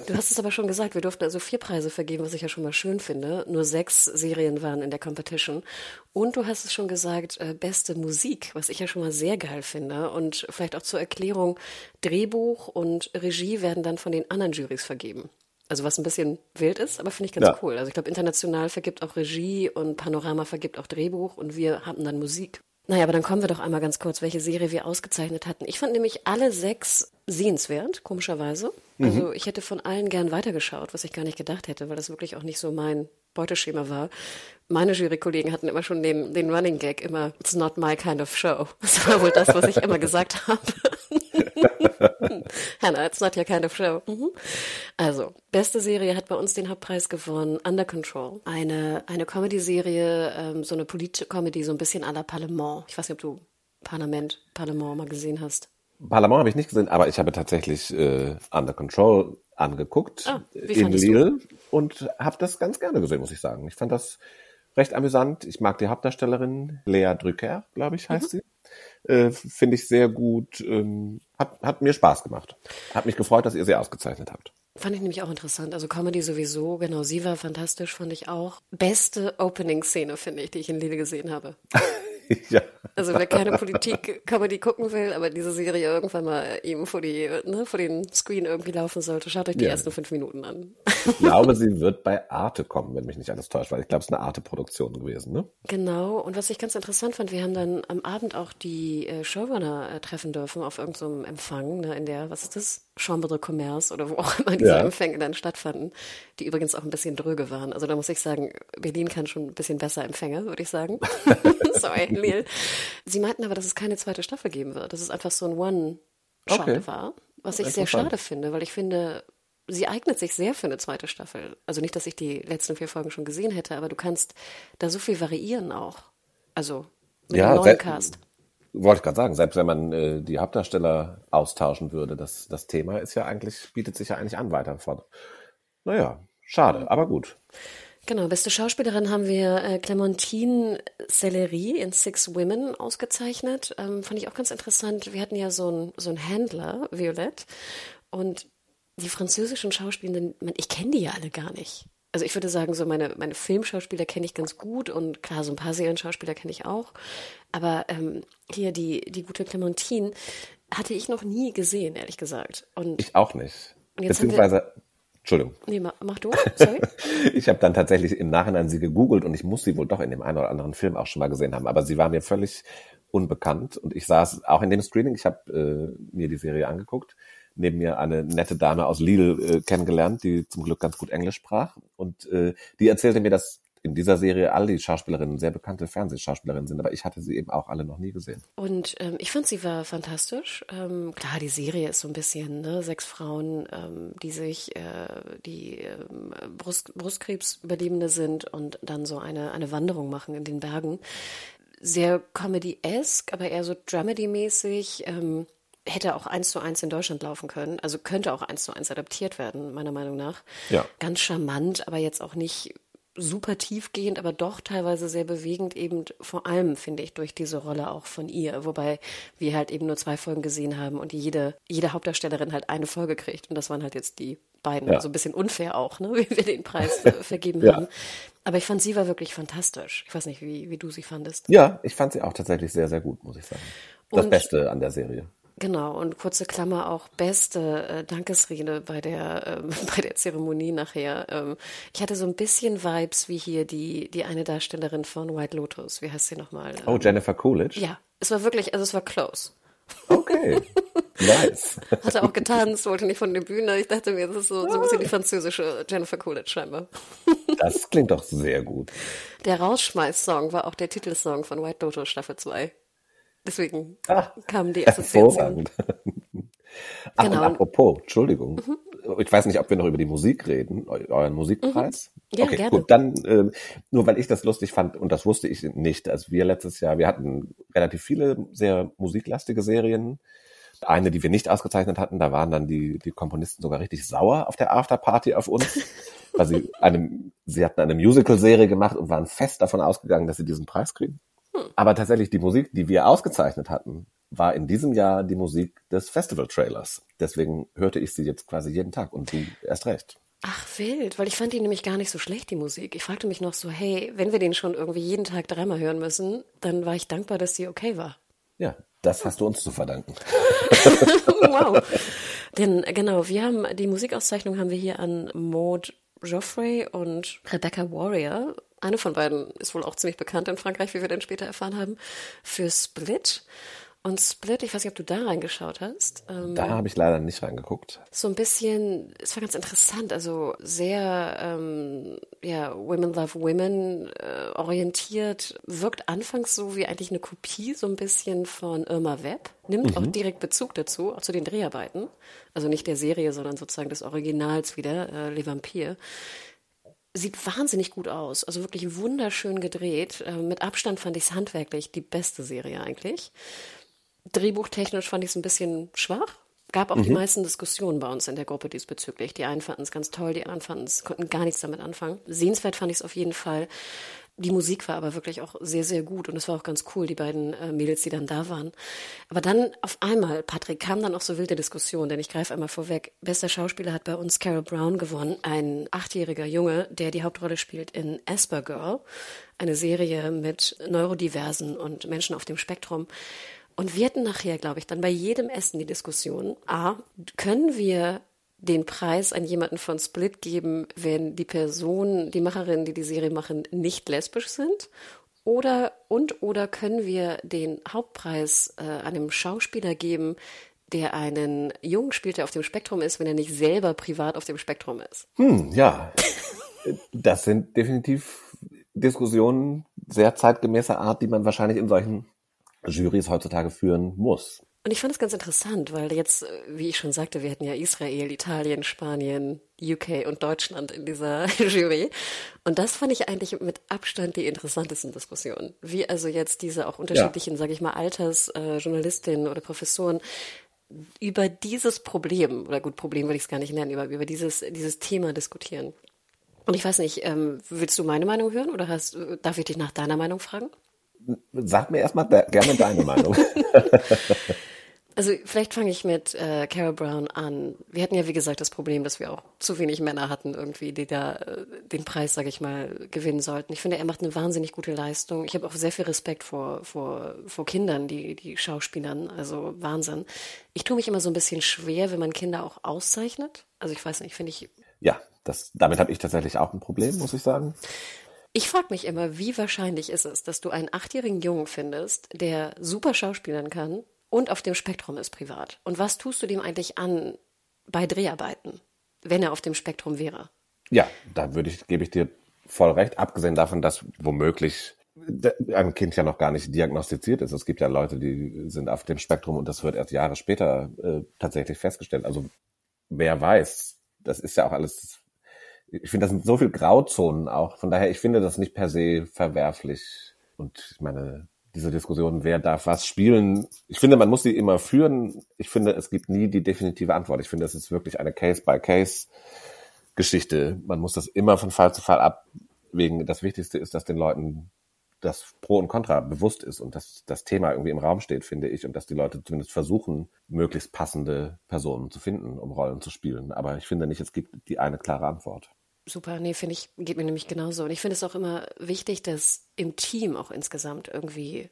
Du hast es aber schon gesagt, wir durften also vier Preise vergeben, was ich ja schon mal schön finde. Nur sechs Serien waren in der Competition. Und du hast es schon gesagt, äh, beste Musik, was ich ja schon mal sehr geil finde. Und vielleicht auch zur Erklärung, Drehbuch und Regie werden dann von den anderen Jurys vergeben. Also was ein bisschen wild ist, aber finde ich ganz ja. cool. Also ich glaube, international vergibt auch Regie und Panorama vergibt auch Drehbuch und wir haben dann Musik. Naja, aber dann kommen wir doch einmal ganz kurz, welche Serie wir ausgezeichnet hatten. Ich fand nämlich alle sechs sehenswert, komischerweise. Also mhm. ich hätte von allen gern weitergeschaut, was ich gar nicht gedacht hätte, weil das wirklich auch nicht so mein Beuteschema war. Meine Jurykollegen hatten immer schon den, den Running Gag immer, it's not my kind of show. Das war wohl das, was ich immer gesagt habe. Hannah, it's not your kind of show. Mhm. Also, beste Serie hat bei uns den Hauptpreis gewonnen, Under Control. Eine, eine Comedy-Serie, ähm, so eine Polit-Comedy, so ein bisschen à la Parlement. Ich weiß nicht, ob du Parlament, Parlement mal gesehen hast. Parlament habe ich nicht gesehen, aber ich habe tatsächlich äh, Under Control angeguckt ah, in Lille und habe das ganz gerne gesehen, muss ich sagen. Ich fand das recht amüsant. Ich mag die Hauptdarstellerin, Lea Drücker, glaube ich, heißt mhm. sie. Äh, Finde ich sehr gut. Ähm, hat, hat mir Spaß gemacht. Hat mich gefreut, dass ihr sie ausgezeichnet habt. Fand ich nämlich auch interessant. Also Comedy sowieso, genau, sie war fantastisch, fand ich auch. Beste Opening-Szene, finde ich, die ich in Lille gesehen habe. ja. Also wer keine Politik-Comedy gucken will, aber diese Serie irgendwann mal ihm vor, die, ne, vor den Screen irgendwie laufen sollte, schaut euch die ja. ersten fünf Minuten an. Ich glaube, sie wird bei Arte kommen, wenn mich nicht alles täuscht, weil ich glaube, es ist eine Arte-Produktion gewesen. Ne? Genau, und was ich ganz interessant fand, wir haben dann am Abend auch die äh, Showrunner äh, treffen dürfen auf irgendeinem so Empfang, ne, in der, was ist das? Chambre de Commerce oder wo auch immer diese ja. Empfänge dann stattfanden, die übrigens auch ein bisschen dröge waren. Also da muss ich sagen, Berlin kann schon ein bisschen besser Empfänge, würde ich sagen. Sorry, Lil. Sie meinten aber, dass es keine zweite Staffel geben wird, dass es einfach so ein One-Shot okay. war, was ich sehr schade finde, weil ich finde, sie eignet sich sehr für eine zweite Staffel. Also nicht, dass ich die letzten vier Folgen schon gesehen hätte, aber du kannst da so viel variieren auch. Also mit ja, dem neuen Cast. Wollte ich gerade sagen, selbst wenn man äh, die Hauptdarsteller austauschen würde, das, das Thema ist ja eigentlich, bietet sich ja eigentlich an weiter vor. Naja, schade, aber gut. Genau, beste Schauspielerin haben wir äh, Clementine Sellerie in Six Women ausgezeichnet. Ähm, fand ich auch ganz interessant. Wir hatten ja so einen so einen Händler, Violette, und die französischen Schauspielenden, ich kenne die ja alle gar nicht. Also ich würde sagen, so meine, meine Filmschauspieler kenne ich ganz gut und klar, so ein paar Serienschauspieler kenne ich auch. Aber ähm, hier die, die gute Clementine hatte ich noch nie gesehen, ehrlich gesagt. Und ich auch nicht. Beziehungsweise, Entschuldigung. Nee, mach, du, sorry. ich habe dann tatsächlich im Nachhinein sie gegoogelt und ich muss sie wohl doch in dem einen oder anderen Film auch schon mal gesehen haben. Aber sie war mir völlig unbekannt und ich saß auch in dem Screening, ich habe äh, mir die Serie angeguckt neben mir eine nette Dame aus Lidl äh, kennengelernt, die zum Glück ganz gut Englisch sprach. Und äh, die erzählte mir, dass in dieser Serie all die Schauspielerinnen sehr bekannte Fernsehschauspielerinnen sind, aber ich hatte sie eben auch alle noch nie gesehen. Und ähm, ich fand sie war fantastisch. Ähm, klar, die Serie ist so ein bisschen ne, sechs Frauen, ähm, die sich äh, die äh, Brust, Brustkrebsüberlebende sind und dann so eine eine Wanderung machen in den Bergen. Sehr Comedy-esque, aber eher so Dramedy-mäßig. Ähm, hätte auch eins zu eins in Deutschland laufen können. Also könnte auch eins zu eins adaptiert werden, meiner Meinung nach. Ja. Ganz charmant, aber jetzt auch nicht super tiefgehend, aber doch teilweise sehr bewegend, eben vor allem, finde ich, durch diese Rolle auch von ihr. Wobei wir halt eben nur zwei Folgen gesehen haben und jede, jede Hauptdarstellerin halt eine Folge kriegt. Und das waren halt jetzt die beiden. Ja. Also ein bisschen unfair auch, ne, wie wir den Preis vergeben ja. haben. Aber ich fand sie war wirklich fantastisch. Ich weiß nicht, wie, wie du sie fandest. Ja, ich fand sie auch tatsächlich sehr, sehr gut, muss ich sagen. Das und Beste an der Serie. Genau, und kurze Klammer auch beste äh, Dankesrede bei der, ähm, bei der Zeremonie nachher. Ähm, ich hatte so ein bisschen Vibes wie hier die, die eine Darstellerin von White Lotus. Wie heißt sie nochmal? Oh, ähm, Jennifer Coolidge? Ja, es war wirklich, also es war close. Okay. Nice. Hatte auch getanzt, wollte nicht von der Bühne. Ich dachte mir, das ist so, so ein bisschen die französische Jennifer Coolidge scheinbar. Das klingt doch sehr gut. Der Rausschmeiß-Song war auch der Titelsong von White Lotus Staffel 2. Deswegen ah, kam die Assoziation. Ach, genau. und apropos, Entschuldigung. Mhm. Ich weiß nicht, ob wir noch über die Musik reden, euren Musikpreis. Mhm. Ja, okay, gerne. gut, dann äh, nur weil ich das lustig fand und das wusste ich nicht, als wir letztes Jahr, wir hatten relativ viele sehr musiklastige Serien. Eine, die wir nicht ausgezeichnet hatten, da waren dann die, die Komponisten sogar richtig sauer auf der Afterparty auf uns, weil sie eine, sie hatten eine Musical-Serie gemacht und waren fest davon ausgegangen, dass sie diesen Preis kriegen. Aber tatsächlich die Musik, die wir ausgezeichnet hatten, war in diesem Jahr die Musik des Festival-Trailers. Deswegen hörte ich sie jetzt quasi jeden Tag und du erst recht. Ach, wild, weil ich fand die nämlich gar nicht so schlecht, die Musik. Ich fragte mich noch so, hey, wenn wir den schon irgendwie jeden Tag dreimal hören müssen, dann war ich dankbar, dass die okay war. Ja, das hast du uns zu verdanken. wow. Denn genau, wir haben die Musikauszeichnung haben wir hier an Maud Joffrey und Rebecca Warrior eine von beiden ist wohl auch ziemlich bekannt in Frankreich, wie wir dann später erfahren haben, für Split. Und Split, ich weiß nicht, ob du da reingeschaut hast. Ähm, da habe ich leider nicht reingeguckt. So ein bisschen, es war ganz interessant, also sehr, ähm, ja, Women Love Women äh, orientiert, wirkt anfangs so wie eigentlich eine Kopie so ein bisschen von Irma Webb, nimmt mhm. auch direkt Bezug dazu, auch zu den Dreharbeiten, also nicht der Serie, sondern sozusagen des Originals wieder, äh, Les Vampires sieht wahnsinnig gut aus. Also wirklich wunderschön gedreht. Äh, mit Abstand fand ich es handwerklich die beste Serie eigentlich. Drehbuchtechnisch fand ich es ein bisschen schwach. Gab auch mhm. die meisten Diskussionen bei uns in der Gruppe diesbezüglich. Die einen fanden es ganz toll, die anderen fanden es, konnten gar nichts damit anfangen. Sehenswert fand ich es auf jeden Fall. Die Musik war aber wirklich auch sehr, sehr gut und es war auch ganz cool, die beiden äh, Mädels, die dann da waren. Aber dann auf einmal, Patrick, kam dann auch so wilde Diskussion, denn ich greife einmal vorweg. Bester Schauspieler hat bei uns Carol Brown gewonnen, ein achtjähriger Junge, der die Hauptrolle spielt in Asper Girl, eine Serie mit Neurodiversen und Menschen auf dem Spektrum. Und wir hatten nachher, glaube ich, dann bei jedem Essen die Diskussion, a, können wir den Preis an jemanden von Split geben, wenn die Person, die Macherinnen, die die Serie machen, nicht lesbisch sind? Oder und oder können wir den Hauptpreis äh, einem Schauspieler geben, der einen Jungen spielt, der auf dem Spektrum ist, wenn er nicht selber privat auf dem Spektrum ist? Hm, ja. das sind definitiv Diskussionen sehr zeitgemäßer Art, die man wahrscheinlich in solchen Jurys heutzutage führen muss. Und ich fand es ganz interessant, weil jetzt, äh, wie ich schon sagte, wir hatten ja Israel, Italien, Spanien, UK und Deutschland in dieser Jury. Und das fand ich eigentlich mit Abstand die interessantesten Diskussionen. Wie also jetzt diese auch unterschiedlichen, ja. sage ich mal, Altersjournalistinnen äh, oder Professoren über dieses Problem, oder gut, Problem will ich es gar nicht nennen, über, über dieses, dieses Thema diskutieren. Und ich weiß nicht, ähm, willst du meine Meinung hören oder hast, äh, darf ich dich nach deiner Meinung fragen? Sag mir erstmal gerne deine Meinung. Also vielleicht fange ich mit äh, Carol Brown an. Wir hatten ja, wie gesagt, das Problem, dass wir auch zu wenig Männer hatten, irgendwie, die da äh, den Preis, sage ich mal, gewinnen sollten. Ich finde, er macht eine wahnsinnig gute Leistung. Ich habe auch sehr viel Respekt vor, vor, vor Kindern, die, die Schauspielern. Also Wahnsinn. Ich tue mich immer so ein bisschen schwer, wenn man Kinder auch auszeichnet. Also ich weiß nicht, finde ich. Ja, das, damit habe ich tatsächlich auch ein Problem, muss ich sagen. Ich frage mich immer, wie wahrscheinlich ist es, dass du einen achtjährigen Jungen findest, der super schauspielern kann, und auf dem Spektrum ist privat. Und was tust du dem eigentlich an bei Dreharbeiten, wenn er auf dem Spektrum wäre? Ja, da würde ich, gebe ich dir voll recht, abgesehen davon, dass womöglich ein Kind ja noch gar nicht diagnostiziert ist. Es gibt ja Leute, die sind auf dem Spektrum und das wird erst Jahre später äh, tatsächlich festgestellt. Also wer weiß, das ist ja auch alles, ich finde, das sind so viele Grauzonen auch. Von daher, ich finde das nicht per se verwerflich. Und ich meine, diese Diskussion, wer darf was spielen. Ich finde, man muss sie immer führen. Ich finde, es gibt nie die definitive Antwort. Ich finde, es ist wirklich eine Case-by-Case-Geschichte. Man muss das immer von Fall zu Fall abwägen. Das Wichtigste ist, dass den Leuten das Pro und Contra bewusst ist und dass das Thema irgendwie im Raum steht, finde ich, und dass die Leute zumindest versuchen, möglichst passende Personen zu finden, um Rollen zu spielen. Aber ich finde nicht, es gibt die eine klare Antwort. Super, nee, finde ich, geht mir nämlich genauso. Und ich finde es auch immer wichtig, dass im Team auch insgesamt irgendwie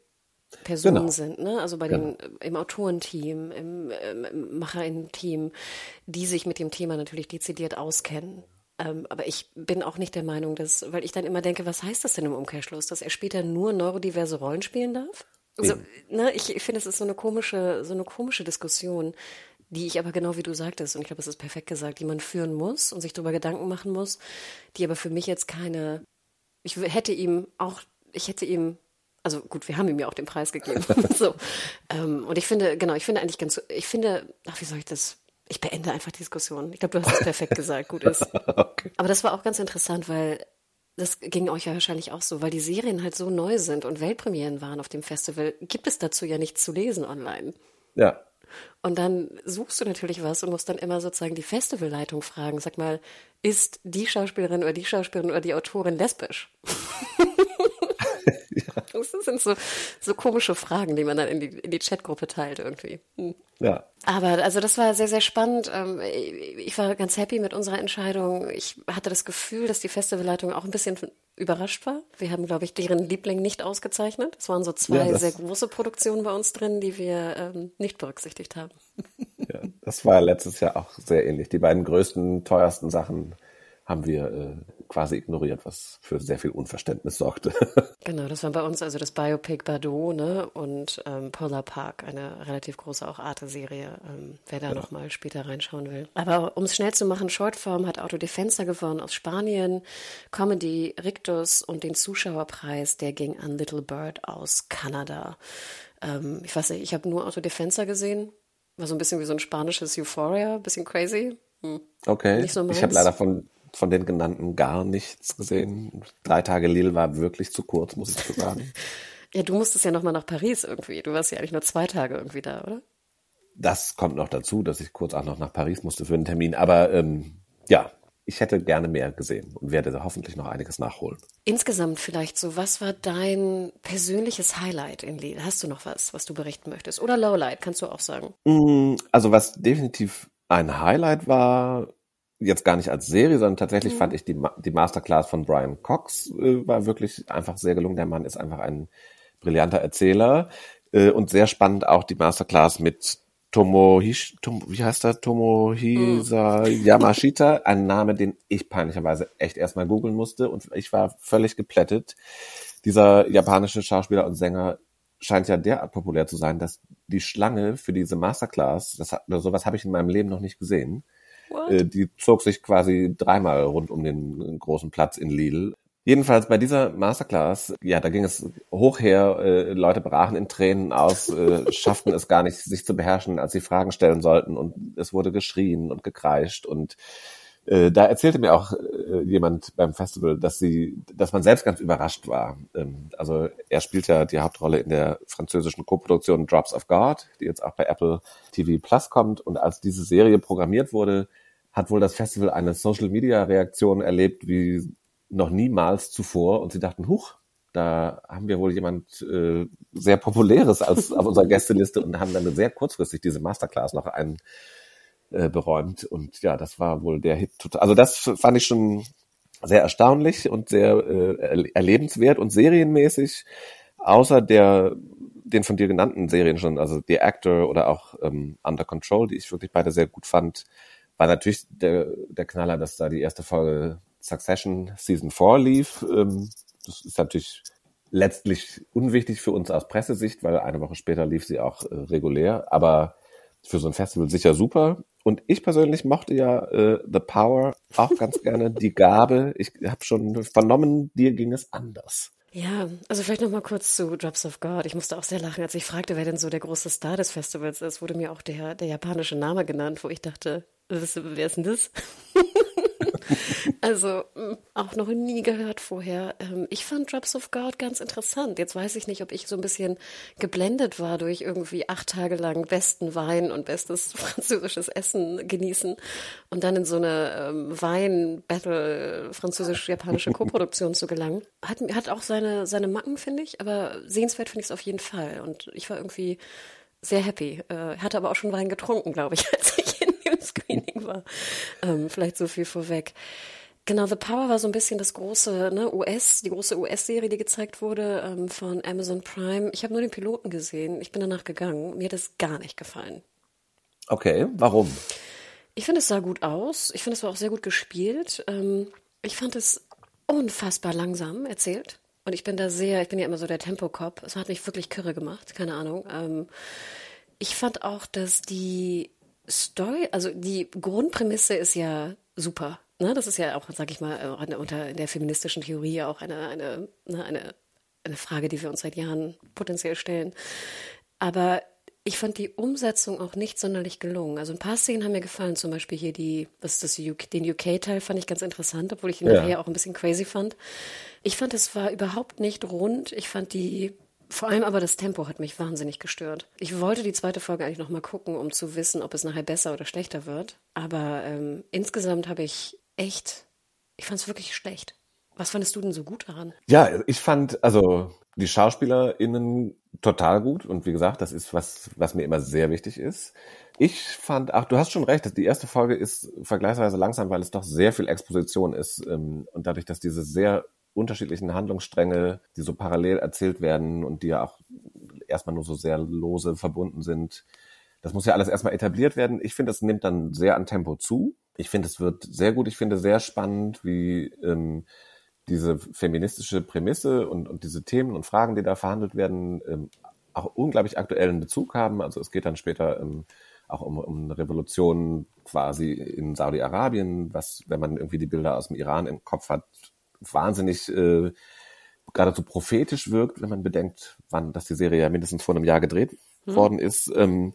Personen genau. sind, ne? Also bei genau. den im Autorenteam, im, im Macherinnen-Team, die sich mit dem Thema natürlich dezidiert auskennen. Ähm, aber ich bin auch nicht der Meinung, dass, weil ich dann immer denke, was heißt das denn im Umkehrschluss, dass er später nur neurodiverse Rollen spielen darf? Also, ne, ich, ich finde, es ist so eine komische, so eine komische Diskussion die ich aber genau wie du sagtest, und ich glaube, es ist perfekt gesagt, die man führen muss und sich darüber Gedanken machen muss, die aber für mich jetzt keine, ich hätte ihm auch, ich hätte ihm, also gut, wir haben ihm ja auch den Preis gegeben. so. Ähm, und ich finde, genau, ich finde eigentlich ganz, ich finde, ach, wie soll ich das? Ich beende einfach die Diskussion. Ich glaube, du hast es perfekt gesagt, gut ist. okay. Aber das war auch ganz interessant, weil das ging euch ja wahrscheinlich auch so, weil die Serien halt so neu sind und Weltpremieren waren auf dem Festival, gibt es dazu ja nichts zu lesen online. Ja. Und dann suchst du natürlich was und musst dann immer sozusagen die Festivalleitung fragen. Sag mal, ist die Schauspielerin oder die Schauspielerin oder die Autorin lesbisch? Das sind so, so komische Fragen, die man dann in die, in die Chatgruppe teilt irgendwie. Hm. Ja. Aber also das war sehr, sehr spannend. Ähm, ich war ganz happy mit unserer Entscheidung. Ich hatte das Gefühl, dass die Festivalleitung auch ein bisschen überrascht war. Wir haben, glaube ich, deren Liebling nicht ausgezeichnet. Es waren so zwei ja, sehr große Produktionen bei uns drin, die wir ähm, nicht berücksichtigt haben. Ja, das war letztes Jahr auch sehr ähnlich. Die beiden größten, teuersten Sachen haben wir äh, quasi ignoriert, was für sehr viel Unverständnis sorgte. Genau, das war bei uns also das Biopic Bardot ne? und ähm, Polar Park, eine relativ große auch Arte-Serie, ähm, wer da ja. nochmal später reinschauen will. Aber um es schnell zu machen, Shortform hat Autodefensa gewonnen aus Spanien, Comedy Rictus und den Zuschauerpreis, der ging an Little Bird aus Kanada. Ähm, ich weiß nicht, ich habe nur Autodefensa gesehen, war so ein bisschen wie so ein spanisches Euphoria, bisschen crazy. Hm. Okay, so ich habe leider von von den genannten gar nichts gesehen. Drei Tage Lille war wirklich zu kurz, muss ich sagen. ja, du musstest ja noch mal nach Paris irgendwie. Du warst ja eigentlich nur zwei Tage irgendwie da, oder? Das kommt noch dazu, dass ich kurz auch noch nach Paris musste für einen Termin. Aber ähm, ja, ich hätte gerne mehr gesehen und werde hoffentlich noch einiges nachholen. Insgesamt vielleicht so, was war dein persönliches Highlight in Lille? Hast du noch was, was du berichten möchtest? Oder Lowlight, kannst du auch sagen? Mm, also was definitiv ein Highlight war, jetzt gar nicht als Serie, sondern tatsächlich mhm. fand ich die, die Masterclass von Brian Cox äh, war wirklich einfach sehr gelungen. Der Mann ist einfach ein brillanter Erzähler äh, und sehr spannend auch die Masterclass mit Tomohish, Tom, wie heißt er? Tomohisa mm. Yamashita, ein Name, den ich peinlicherweise echt erstmal googeln musste und ich war völlig geplättet. Dieser japanische Schauspieler und Sänger scheint ja derart populär zu sein, dass die Schlange für diese Masterclass, das hat, sowas habe ich in meinem Leben noch nicht gesehen. Äh, die zog sich quasi dreimal rund um den großen Platz in Lille. Jedenfalls bei dieser Masterclass, ja, da ging es hoch her, äh, Leute brachen in Tränen aus, äh, schafften es gar nicht, sich zu beherrschen, als sie Fragen stellen sollten und es wurde geschrien und gekreischt und äh, da erzählte mir auch äh, jemand beim Festival, dass sie, dass man selbst ganz überrascht war. Ähm, also er spielt ja die Hauptrolle in der französischen Koproduktion Drops of God, die jetzt auch bei Apple TV Plus kommt. Und als diese Serie programmiert wurde, hat wohl das Festival eine Social Media Reaktion erlebt, wie noch niemals zuvor und sie dachten, huch, da haben wir wohl jemand äh, sehr populäres als auf unserer Gästeliste und haben dann sehr kurzfristig diese Masterclass noch ein äh, beräumt und ja, das war wohl der Hit. Also das fand ich schon sehr erstaunlich und sehr äh, erlebenswert und serienmäßig. Außer der den von dir genannten Serien schon, also The Actor oder auch ähm, Under Control, die ich wirklich beide sehr gut fand, war natürlich der, der Knaller, dass da die erste Folge Succession Season 4 lief. Ähm, das ist natürlich letztlich unwichtig für uns aus Pressesicht, weil eine Woche später lief sie auch äh, regulär, aber für so ein Festival sicher super. Und ich persönlich mochte ja äh, The Power auch ganz gerne, die Gabe. Ich habe schon vernommen, dir ging es anders. Ja, also vielleicht noch mal kurz zu Drops of God. Ich musste auch sehr lachen, als ich fragte, wer denn so der große Star des Festivals ist, wurde mir auch der, der japanische Name genannt, wo ich dachte, wer ist denn das? also mm, auch noch nie gehört vorher. Ähm, ich fand Drops of God ganz interessant. Jetzt weiß ich nicht, ob ich so ein bisschen geblendet war durch irgendwie acht Tage lang besten Wein und bestes französisches Essen genießen und dann in so eine ähm, Wein-Battle französisch-japanische Koproduktion zu gelangen. Hat, hat auch seine, seine Macken, finde ich, aber sehenswert finde ich es auf jeden Fall. Und ich war irgendwie sehr happy. Äh, hatte aber auch schon Wein getrunken, glaube ich, als ich dem Screening war. Ähm, vielleicht so viel vorweg. Genau, The Power war so ein bisschen das große ne, US, die große US-Serie, die gezeigt wurde ähm, von Amazon Prime. Ich habe nur den Piloten gesehen. Ich bin danach gegangen. Mir hat es gar nicht gefallen. Okay, warum? Ich finde, es sah gut aus. Ich finde, es war auch sehr gut gespielt. Ähm, ich fand es unfassbar langsam erzählt. Und ich bin da sehr, ich bin ja immer so der Tempo-Cop. Es hat mich wirklich kirre gemacht, keine Ahnung. Ähm, ich fand auch, dass die Story, also die Grundprämisse ist ja super. Ne? Das ist ja auch, sag ich mal, eine, unter der feministischen Theorie auch eine, eine, ne, eine, eine Frage, die wir uns seit Jahren potenziell stellen. Aber ich fand die Umsetzung auch nicht sonderlich gelungen. Also ein paar Szenen haben mir gefallen, zum Beispiel hier die, was ist das, UK, den UK-Teil fand ich ganz interessant, obwohl ich ihn ja. nachher auch ein bisschen crazy fand. Ich fand, es war überhaupt nicht rund. Ich fand die, vor allem aber das Tempo hat mich wahnsinnig gestört. Ich wollte die zweite Folge eigentlich nochmal gucken, um zu wissen, ob es nachher besser oder schlechter wird. Aber ähm, insgesamt habe ich echt, ich fand es wirklich schlecht. Was fandest du denn so gut daran? Ja, ich fand, also die SchauspielerInnen total gut und wie gesagt, das ist was, was mir immer sehr wichtig ist. Ich fand, ach, du hast schon recht, die erste Folge ist vergleichsweise langsam, weil es doch sehr viel Exposition ist ähm, und dadurch, dass diese sehr unterschiedlichen Handlungsstränge, die so parallel erzählt werden und die ja auch erstmal nur so sehr lose verbunden sind, das muss ja alles erstmal etabliert werden. Ich finde, es nimmt dann sehr an Tempo zu. Ich finde, es wird sehr gut. Ich finde sehr spannend, wie ähm, diese feministische Prämisse und, und diese Themen und Fragen, die da verhandelt werden, ähm, auch unglaublich aktuellen Bezug haben. Also es geht dann später ähm, auch um, um eine Revolution quasi in Saudi-Arabien, was, wenn man irgendwie die Bilder aus dem Iran im Kopf hat, wahnsinnig äh, geradezu prophetisch wirkt, wenn man bedenkt, wann, dass die Serie ja mindestens vor einem Jahr gedreht hm. worden ist. Ähm,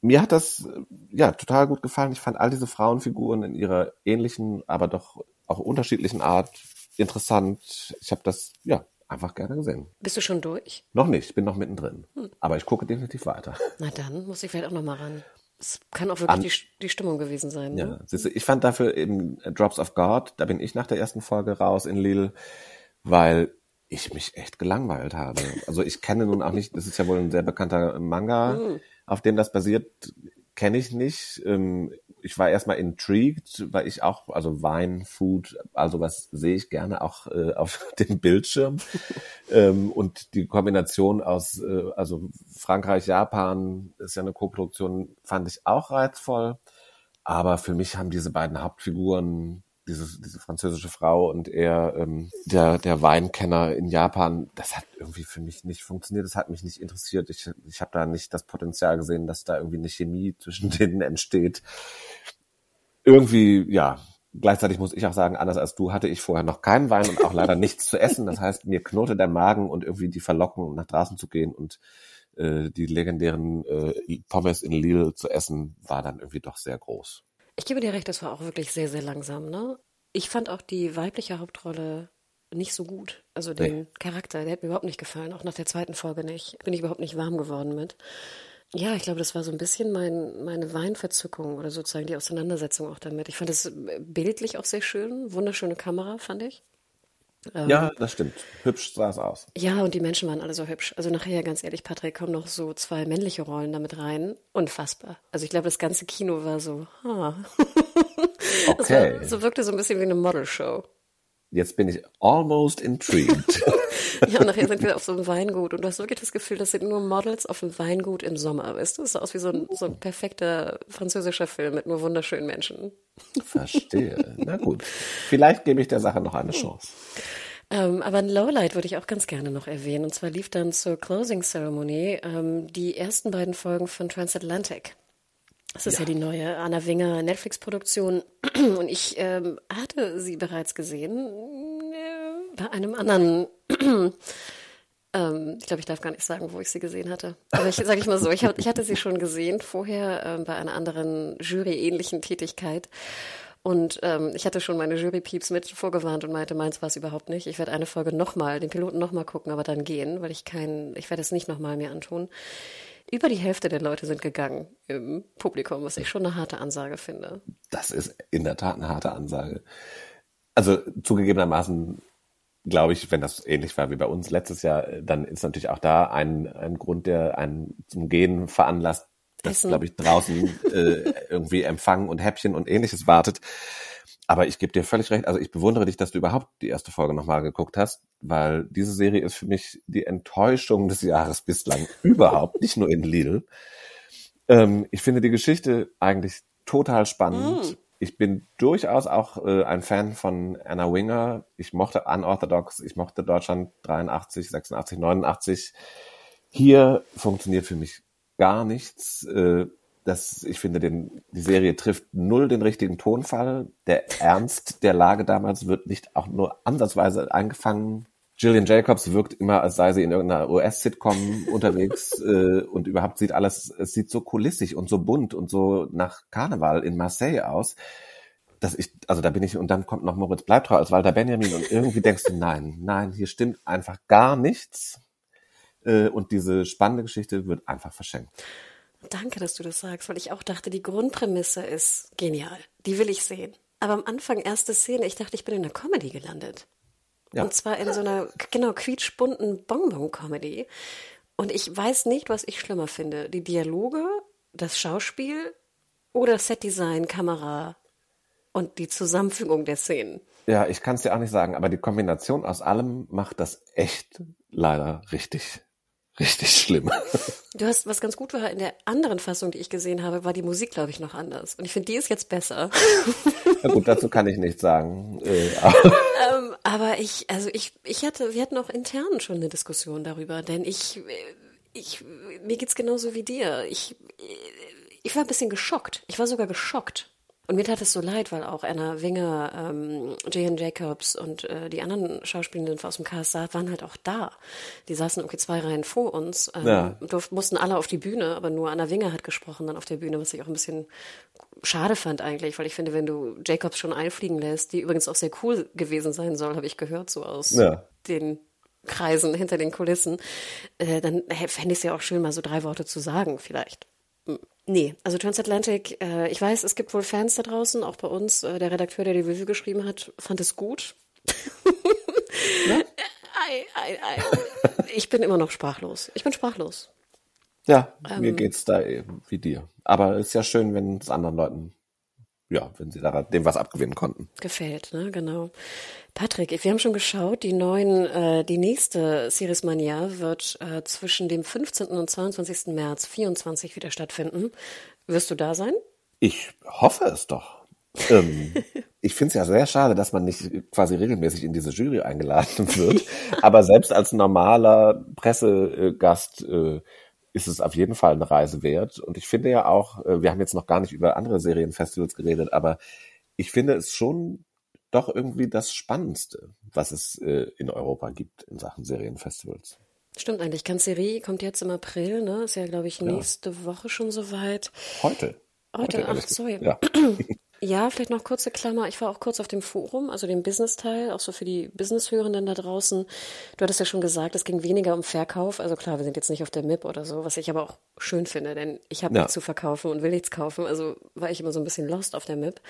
mir hat das ja total gut gefallen. Ich fand all diese Frauenfiguren in ihrer ähnlichen, aber doch auch unterschiedlichen Art interessant. Ich habe das ja einfach gerne gesehen. Bist du schon durch? Noch nicht, ich bin noch mittendrin. Hm. Aber ich gucke definitiv weiter. Na dann muss ich vielleicht auch noch mal ran. Es kann auch wirklich die, die, Stimmung gewesen sein. Ne? Ja, siehst du, ich fand dafür eben Drops of God, da bin ich nach der ersten Folge raus in Lille, weil ich mich echt gelangweilt habe. Also ich kenne nun auch nicht, das ist ja wohl ein sehr bekannter Manga, mm. auf dem das basiert, kenne ich nicht. Ähm, ich war erstmal intrigued, weil ich auch, also Wein, Food, also was sehe ich gerne auch äh, auf dem Bildschirm. ähm, und die Kombination aus, äh, also Frankreich, Japan ist ja eine Koproduktion, fand ich auch reizvoll. Aber für mich haben diese beiden Hauptfiguren diese, diese französische Frau und er, ähm, der, der Weinkenner in Japan, das hat irgendwie für mich nicht funktioniert, das hat mich nicht interessiert. Ich, ich habe da nicht das Potenzial gesehen, dass da irgendwie eine Chemie zwischen denen entsteht. Irgendwie, ja, gleichzeitig muss ich auch sagen, anders als du hatte ich vorher noch keinen Wein und auch leider nichts zu essen. Das heißt, mir knurrte der Magen und irgendwie die Verlockung, nach draußen zu gehen und äh, die legendären äh, Pommes in Lille zu essen, war dann irgendwie doch sehr groß. Ich gebe dir recht, das war auch wirklich sehr, sehr langsam, ne? Ich fand auch die weibliche Hauptrolle nicht so gut. Also den nee. Charakter, der hat mir überhaupt nicht gefallen, auch nach der zweiten Folge nicht. Bin ich überhaupt nicht warm geworden mit. Ja, ich glaube, das war so ein bisschen mein, meine Weinverzückung oder sozusagen die Auseinandersetzung auch damit. Ich fand es bildlich auch sehr schön, wunderschöne Kamera, fand ich. Ähm, ja, das stimmt. Hübsch sah es aus. Ja, und die Menschen waren alle so hübsch. Also nachher, ganz ehrlich, Patrick, kommen noch so zwei männliche Rollen damit rein. Unfassbar. Also ich glaube, das ganze Kino war so, ha. Okay. War, so wirkte so ein bisschen wie eine Modelshow. Jetzt bin ich almost intrigued. ja, und nachher sind wir auf so einem Weingut und du hast wirklich das Gefühl, das sind nur Models auf einem Weingut im Sommer, weißt du? Das sah aus wie so ein, so ein perfekter französischer Film mit nur wunderschönen Menschen. Verstehe. Na gut. Vielleicht gebe ich der Sache noch eine Chance. Ähm, aber ein Lowlight würde ich auch ganz gerne noch erwähnen. Und zwar lief dann zur Closing Ceremony ähm, die ersten beiden Folgen von Transatlantic. Das ist ja, ja die neue Anna Winger Netflix-Produktion. Und ich ähm, hatte sie bereits gesehen äh, bei einem anderen. Ähm, ich glaube, ich darf gar nicht sagen, wo ich sie gesehen hatte. Aber ich sage ich mal so, ich, hab, ich hatte sie schon gesehen vorher ähm, bei einer anderen Jury-ähnlichen Tätigkeit. Und ähm, ich hatte schon meine Jury-Pieps mit vorgewarnt und meinte, meins war es überhaupt nicht. Ich werde eine Folge nochmal, den Piloten nochmal gucken, aber dann gehen, weil ich kein, ich werde es nicht nochmal mir antun. Über die Hälfte der Leute sind gegangen im Publikum, was ich schon eine harte Ansage finde. Das ist in der Tat eine harte Ansage. Also zugegebenermaßen glaube ich, wenn das ähnlich war wie bei uns letztes Jahr, dann ist natürlich auch da ein, ein Grund, der einen zum Gehen veranlasst, das, glaube ich, draußen äh, irgendwie Empfang und Häppchen und ähnliches wartet. Aber ich gebe dir völlig recht. Also ich bewundere dich, dass du überhaupt die erste Folge nochmal geguckt hast, weil diese Serie ist für mich die Enttäuschung des Jahres bislang überhaupt, nicht nur in Lidl. Ähm, ich finde die Geschichte eigentlich total spannend. Mm. Ich bin durchaus auch äh, ein Fan von Anna Winger. Ich mochte Unorthodox, ich mochte Deutschland 83, 86, 89. Hier funktioniert für mich gar nichts. Äh, das, ich finde, den, die Serie trifft null den richtigen Tonfall. Der Ernst der Lage damals wird nicht auch nur ansatzweise eingefangen. Gillian Jacobs wirkt immer, als sei sie in irgendeiner US-Sitcom unterwegs äh, und überhaupt sieht alles, es sieht so kulissig und so bunt und so nach Karneval in Marseille aus, dass ich, also da bin ich, und dann kommt noch Moritz Bleibtreu als Walter Benjamin und irgendwie denkst du, nein, nein, hier stimmt einfach gar nichts. Äh, und diese spannende Geschichte wird einfach verschenkt. Danke, dass du das sagst, weil ich auch dachte, die Grundprämisse ist genial. Die will ich sehen. Aber am Anfang, erste Szene, ich dachte, ich bin in einer Comedy gelandet. Ja. Und zwar in so einer, genau, quietschbunten Bonbon-Comedy. Und ich weiß nicht, was ich schlimmer finde. Die Dialoge, das Schauspiel oder Setdesign, Kamera und die Zusammenfügung der Szenen. Ja, ich kann es dir auch nicht sagen, aber die Kombination aus allem macht das echt leider richtig richtig schlimm. Du hast, was ganz gut war, in der anderen Fassung, die ich gesehen habe, war die Musik, glaube ich, noch anders. Und ich finde, die ist jetzt besser. Na gut, dazu kann ich nichts sagen. Äh, ähm, aber ich, also ich, ich hatte, wir hatten auch intern schon eine Diskussion darüber, denn ich, ich, mir geht's genauso wie dir. Ich, ich war ein bisschen geschockt. Ich war sogar geschockt und mir tat es so leid, weil auch Anna Winger, ähm, Jan Jacobs und äh, die anderen Schauspielenden aus dem Cast waren halt auch da. Die saßen okay zwei Reihen vor uns, ähm, ja. durften, mussten alle auf die Bühne, aber nur Anna Winger hat gesprochen dann auf der Bühne, was ich auch ein bisschen schade fand eigentlich, weil ich finde, wenn du Jacobs schon einfliegen lässt, die übrigens auch sehr cool gewesen sein soll, habe ich gehört, so aus ja. den Kreisen hinter den Kulissen, äh, dann fände ich es ja auch schön, mal so drei Worte zu sagen, vielleicht. Nee, also Transatlantic, äh, ich weiß, es gibt wohl Fans da draußen, auch bei uns. Äh, der Redakteur, der die Review geschrieben hat, fand es gut. Ja? ei, ei, ei. Ich bin immer noch sprachlos. Ich bin sprachlos. Ja, ähm, mir geht's da wie dir. Aber ist ja schön, wenn es anderen Leuten, ja, wenn sie da dem was abgewinnen konnten. Gefällt, ne, genau. Patrick, wir haben schon geschaut, die neuen, äh, die nächste Series Mania wird äh, zwischen dem 15. und 22. März 24 wieder stattfinden. Wirst du da sein? Ich hoffe es doch. ähm, ich finde es ja sehr schade, dass man nicht quasi regelmäßig in diese Jury eingeladen wird. Aber selbst als normaler Pressegast äh, ist es auf jeden Fall eine Reise wert. Und ich finde ja auch, äh, wir haben jetzt noch gar nicht über andere Serienfestivals geredet, aber ich finde es schon doch irgendwie das Spannendste, was es äh, in Europa gibt in Sachen Serienfestivals. Stimmt eigentlich. Cancerie kommt jetzt im April, ne? Ist ja, glaube ich, nächste ja. Woche schon soweit. Heute. Heute, Heute ach, sorry. Ja. Ja, vielleicht noch kurze Klammer. Ich war auch kurz auf dem Forum, also dem Business-Teil, auch so für die Business-Hörenden da draußen. Du hattest ja schon gesagt, es ging weniger um Verkauf. Also klar, wir sind jetzt nicht auf der MIP oder so, was ich aber auch schön finde, denn ich habe ja. nichts zu verkaufen und will nichts kaufen. Also war ich immer so ein bisschen lost auf der MIP.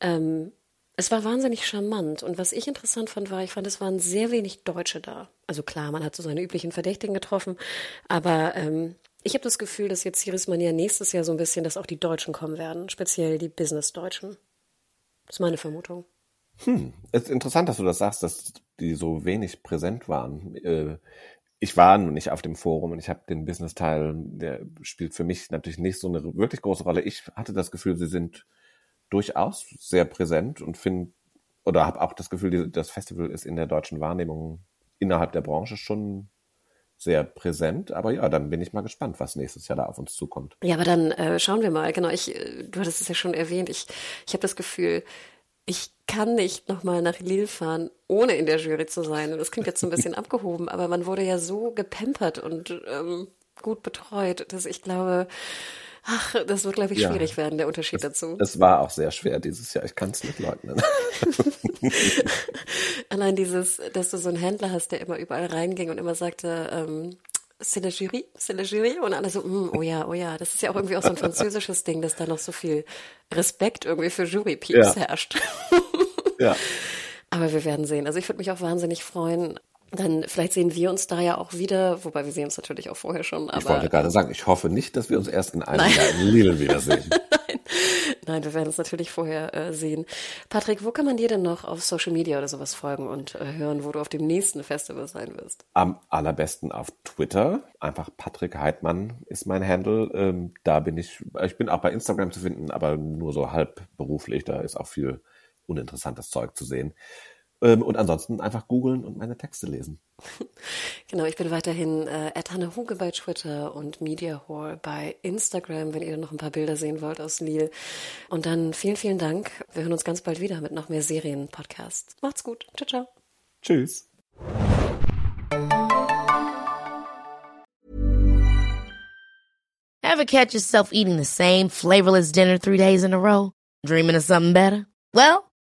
Ähm, es war wahnsinnig charmant. Und was ich interessant fand, war, ich fand, es waren sehr wenig Deutsche da. Also klar, man hat so seine üblichen Verdächtigen getroffen, aber ähm, ich habe das Gefühl, dass jetzt Ciris Mania nächstes Jahr so ein bisschen, dass auch die Deutschen kommen werden, speziell die Business-Deutschen. Das ist meine Vermutung. Hm, es ist interessant, dass du das sagst, dass die so wenig präsent waren. Äh, ich war nun nicht auf dem Forum und ich habe den Business-Teil, der spielt für mich natürlich nicht so eine wirklich große Rolle. Ich hatte das Gefühl, sie sind durchaus sehr präsent und finde oder habe auch das Gefühl, das Festival ist in der deutschen Wahrnehmung innerhalb der Branche schon sehr präsent. Aber ja, dann bin ich mal gespannt, was nächstes Jahr da auf uns zukommt. Ja, aber dann äh, schauen wir mal. Genau, ich, äh, du hattest es ja schon erwähnt. Ich, ich habe das Gefühl, ich kann nicht nochmal nach Lille fahren, ohne in der Jury zu sein. Und das klingt jetzt so ein bisschen abgehoben, aber man wurde ja so gepampert und ähm, gut betreut, dass ich glaube, Ach, das wird, glaube ich, schwierig ja, werden, der Unterschied das, dazu. Es war auch sehr schwer dieses Jahr. Ich kann es nicht leugnen. Allein dieses, dass du so einen Händler hast, der immer überall reinging und immer sagte, ähm, c'est la jury, c'est la jury. Und alle so, mm, oh ja, oh ja. Das ist ja auch irgendwie auch so ein französisches Ding, dass da noch so viel Respekt irgendwie für Jury-Peeps ja. herrscht. ja. Aber wir werden sehen. Also ich würde mich auch wahnsinnig freuen, dann vielleicht sehen wir uns da ja auch wieder, wobei wir sehen uns natürlich auch vorher schon. Aber, ich wollte gerade sagen, ich hoffe nicht, dass wir uns erst in einem Nein. Jahr in Lille wiedersehen. Nein. Nein, wir werden uns natürlich vorher äh, sehen. Patrick, wo kann man dir denn noch auf Social Media oder sowas folgen und äh, hören, wo du auf dem nächsten Festival sein wirst? Am allerbesten auf Twitter. Einfach Patrick Heidmann ist mein Handle. Ähm, da bin ich, ich bin auch bei Instagram zu finden, aber nur so halb beruflich. Da ist auch viel uninteressantes Zeug zu sehen. Ähm, und ansonsten einfach googeln und meine Texte lesen. Genau, ich bin weiterhin äh, Hanne Huge bei Twitter und Media Hall bei Instagram, wenn ihr noch ein paar Bilder sehen wollt aus Lille. Und dann vielen, vielen Dank. Wir hören uns ganz bald wieder mit noch mehr Serien-Podcasts. Macht's gut. Ciao, ciao. Tschüss. Ever catch yourself eating the same flavorless dinner three days in a row? Dreaming of something better? Well,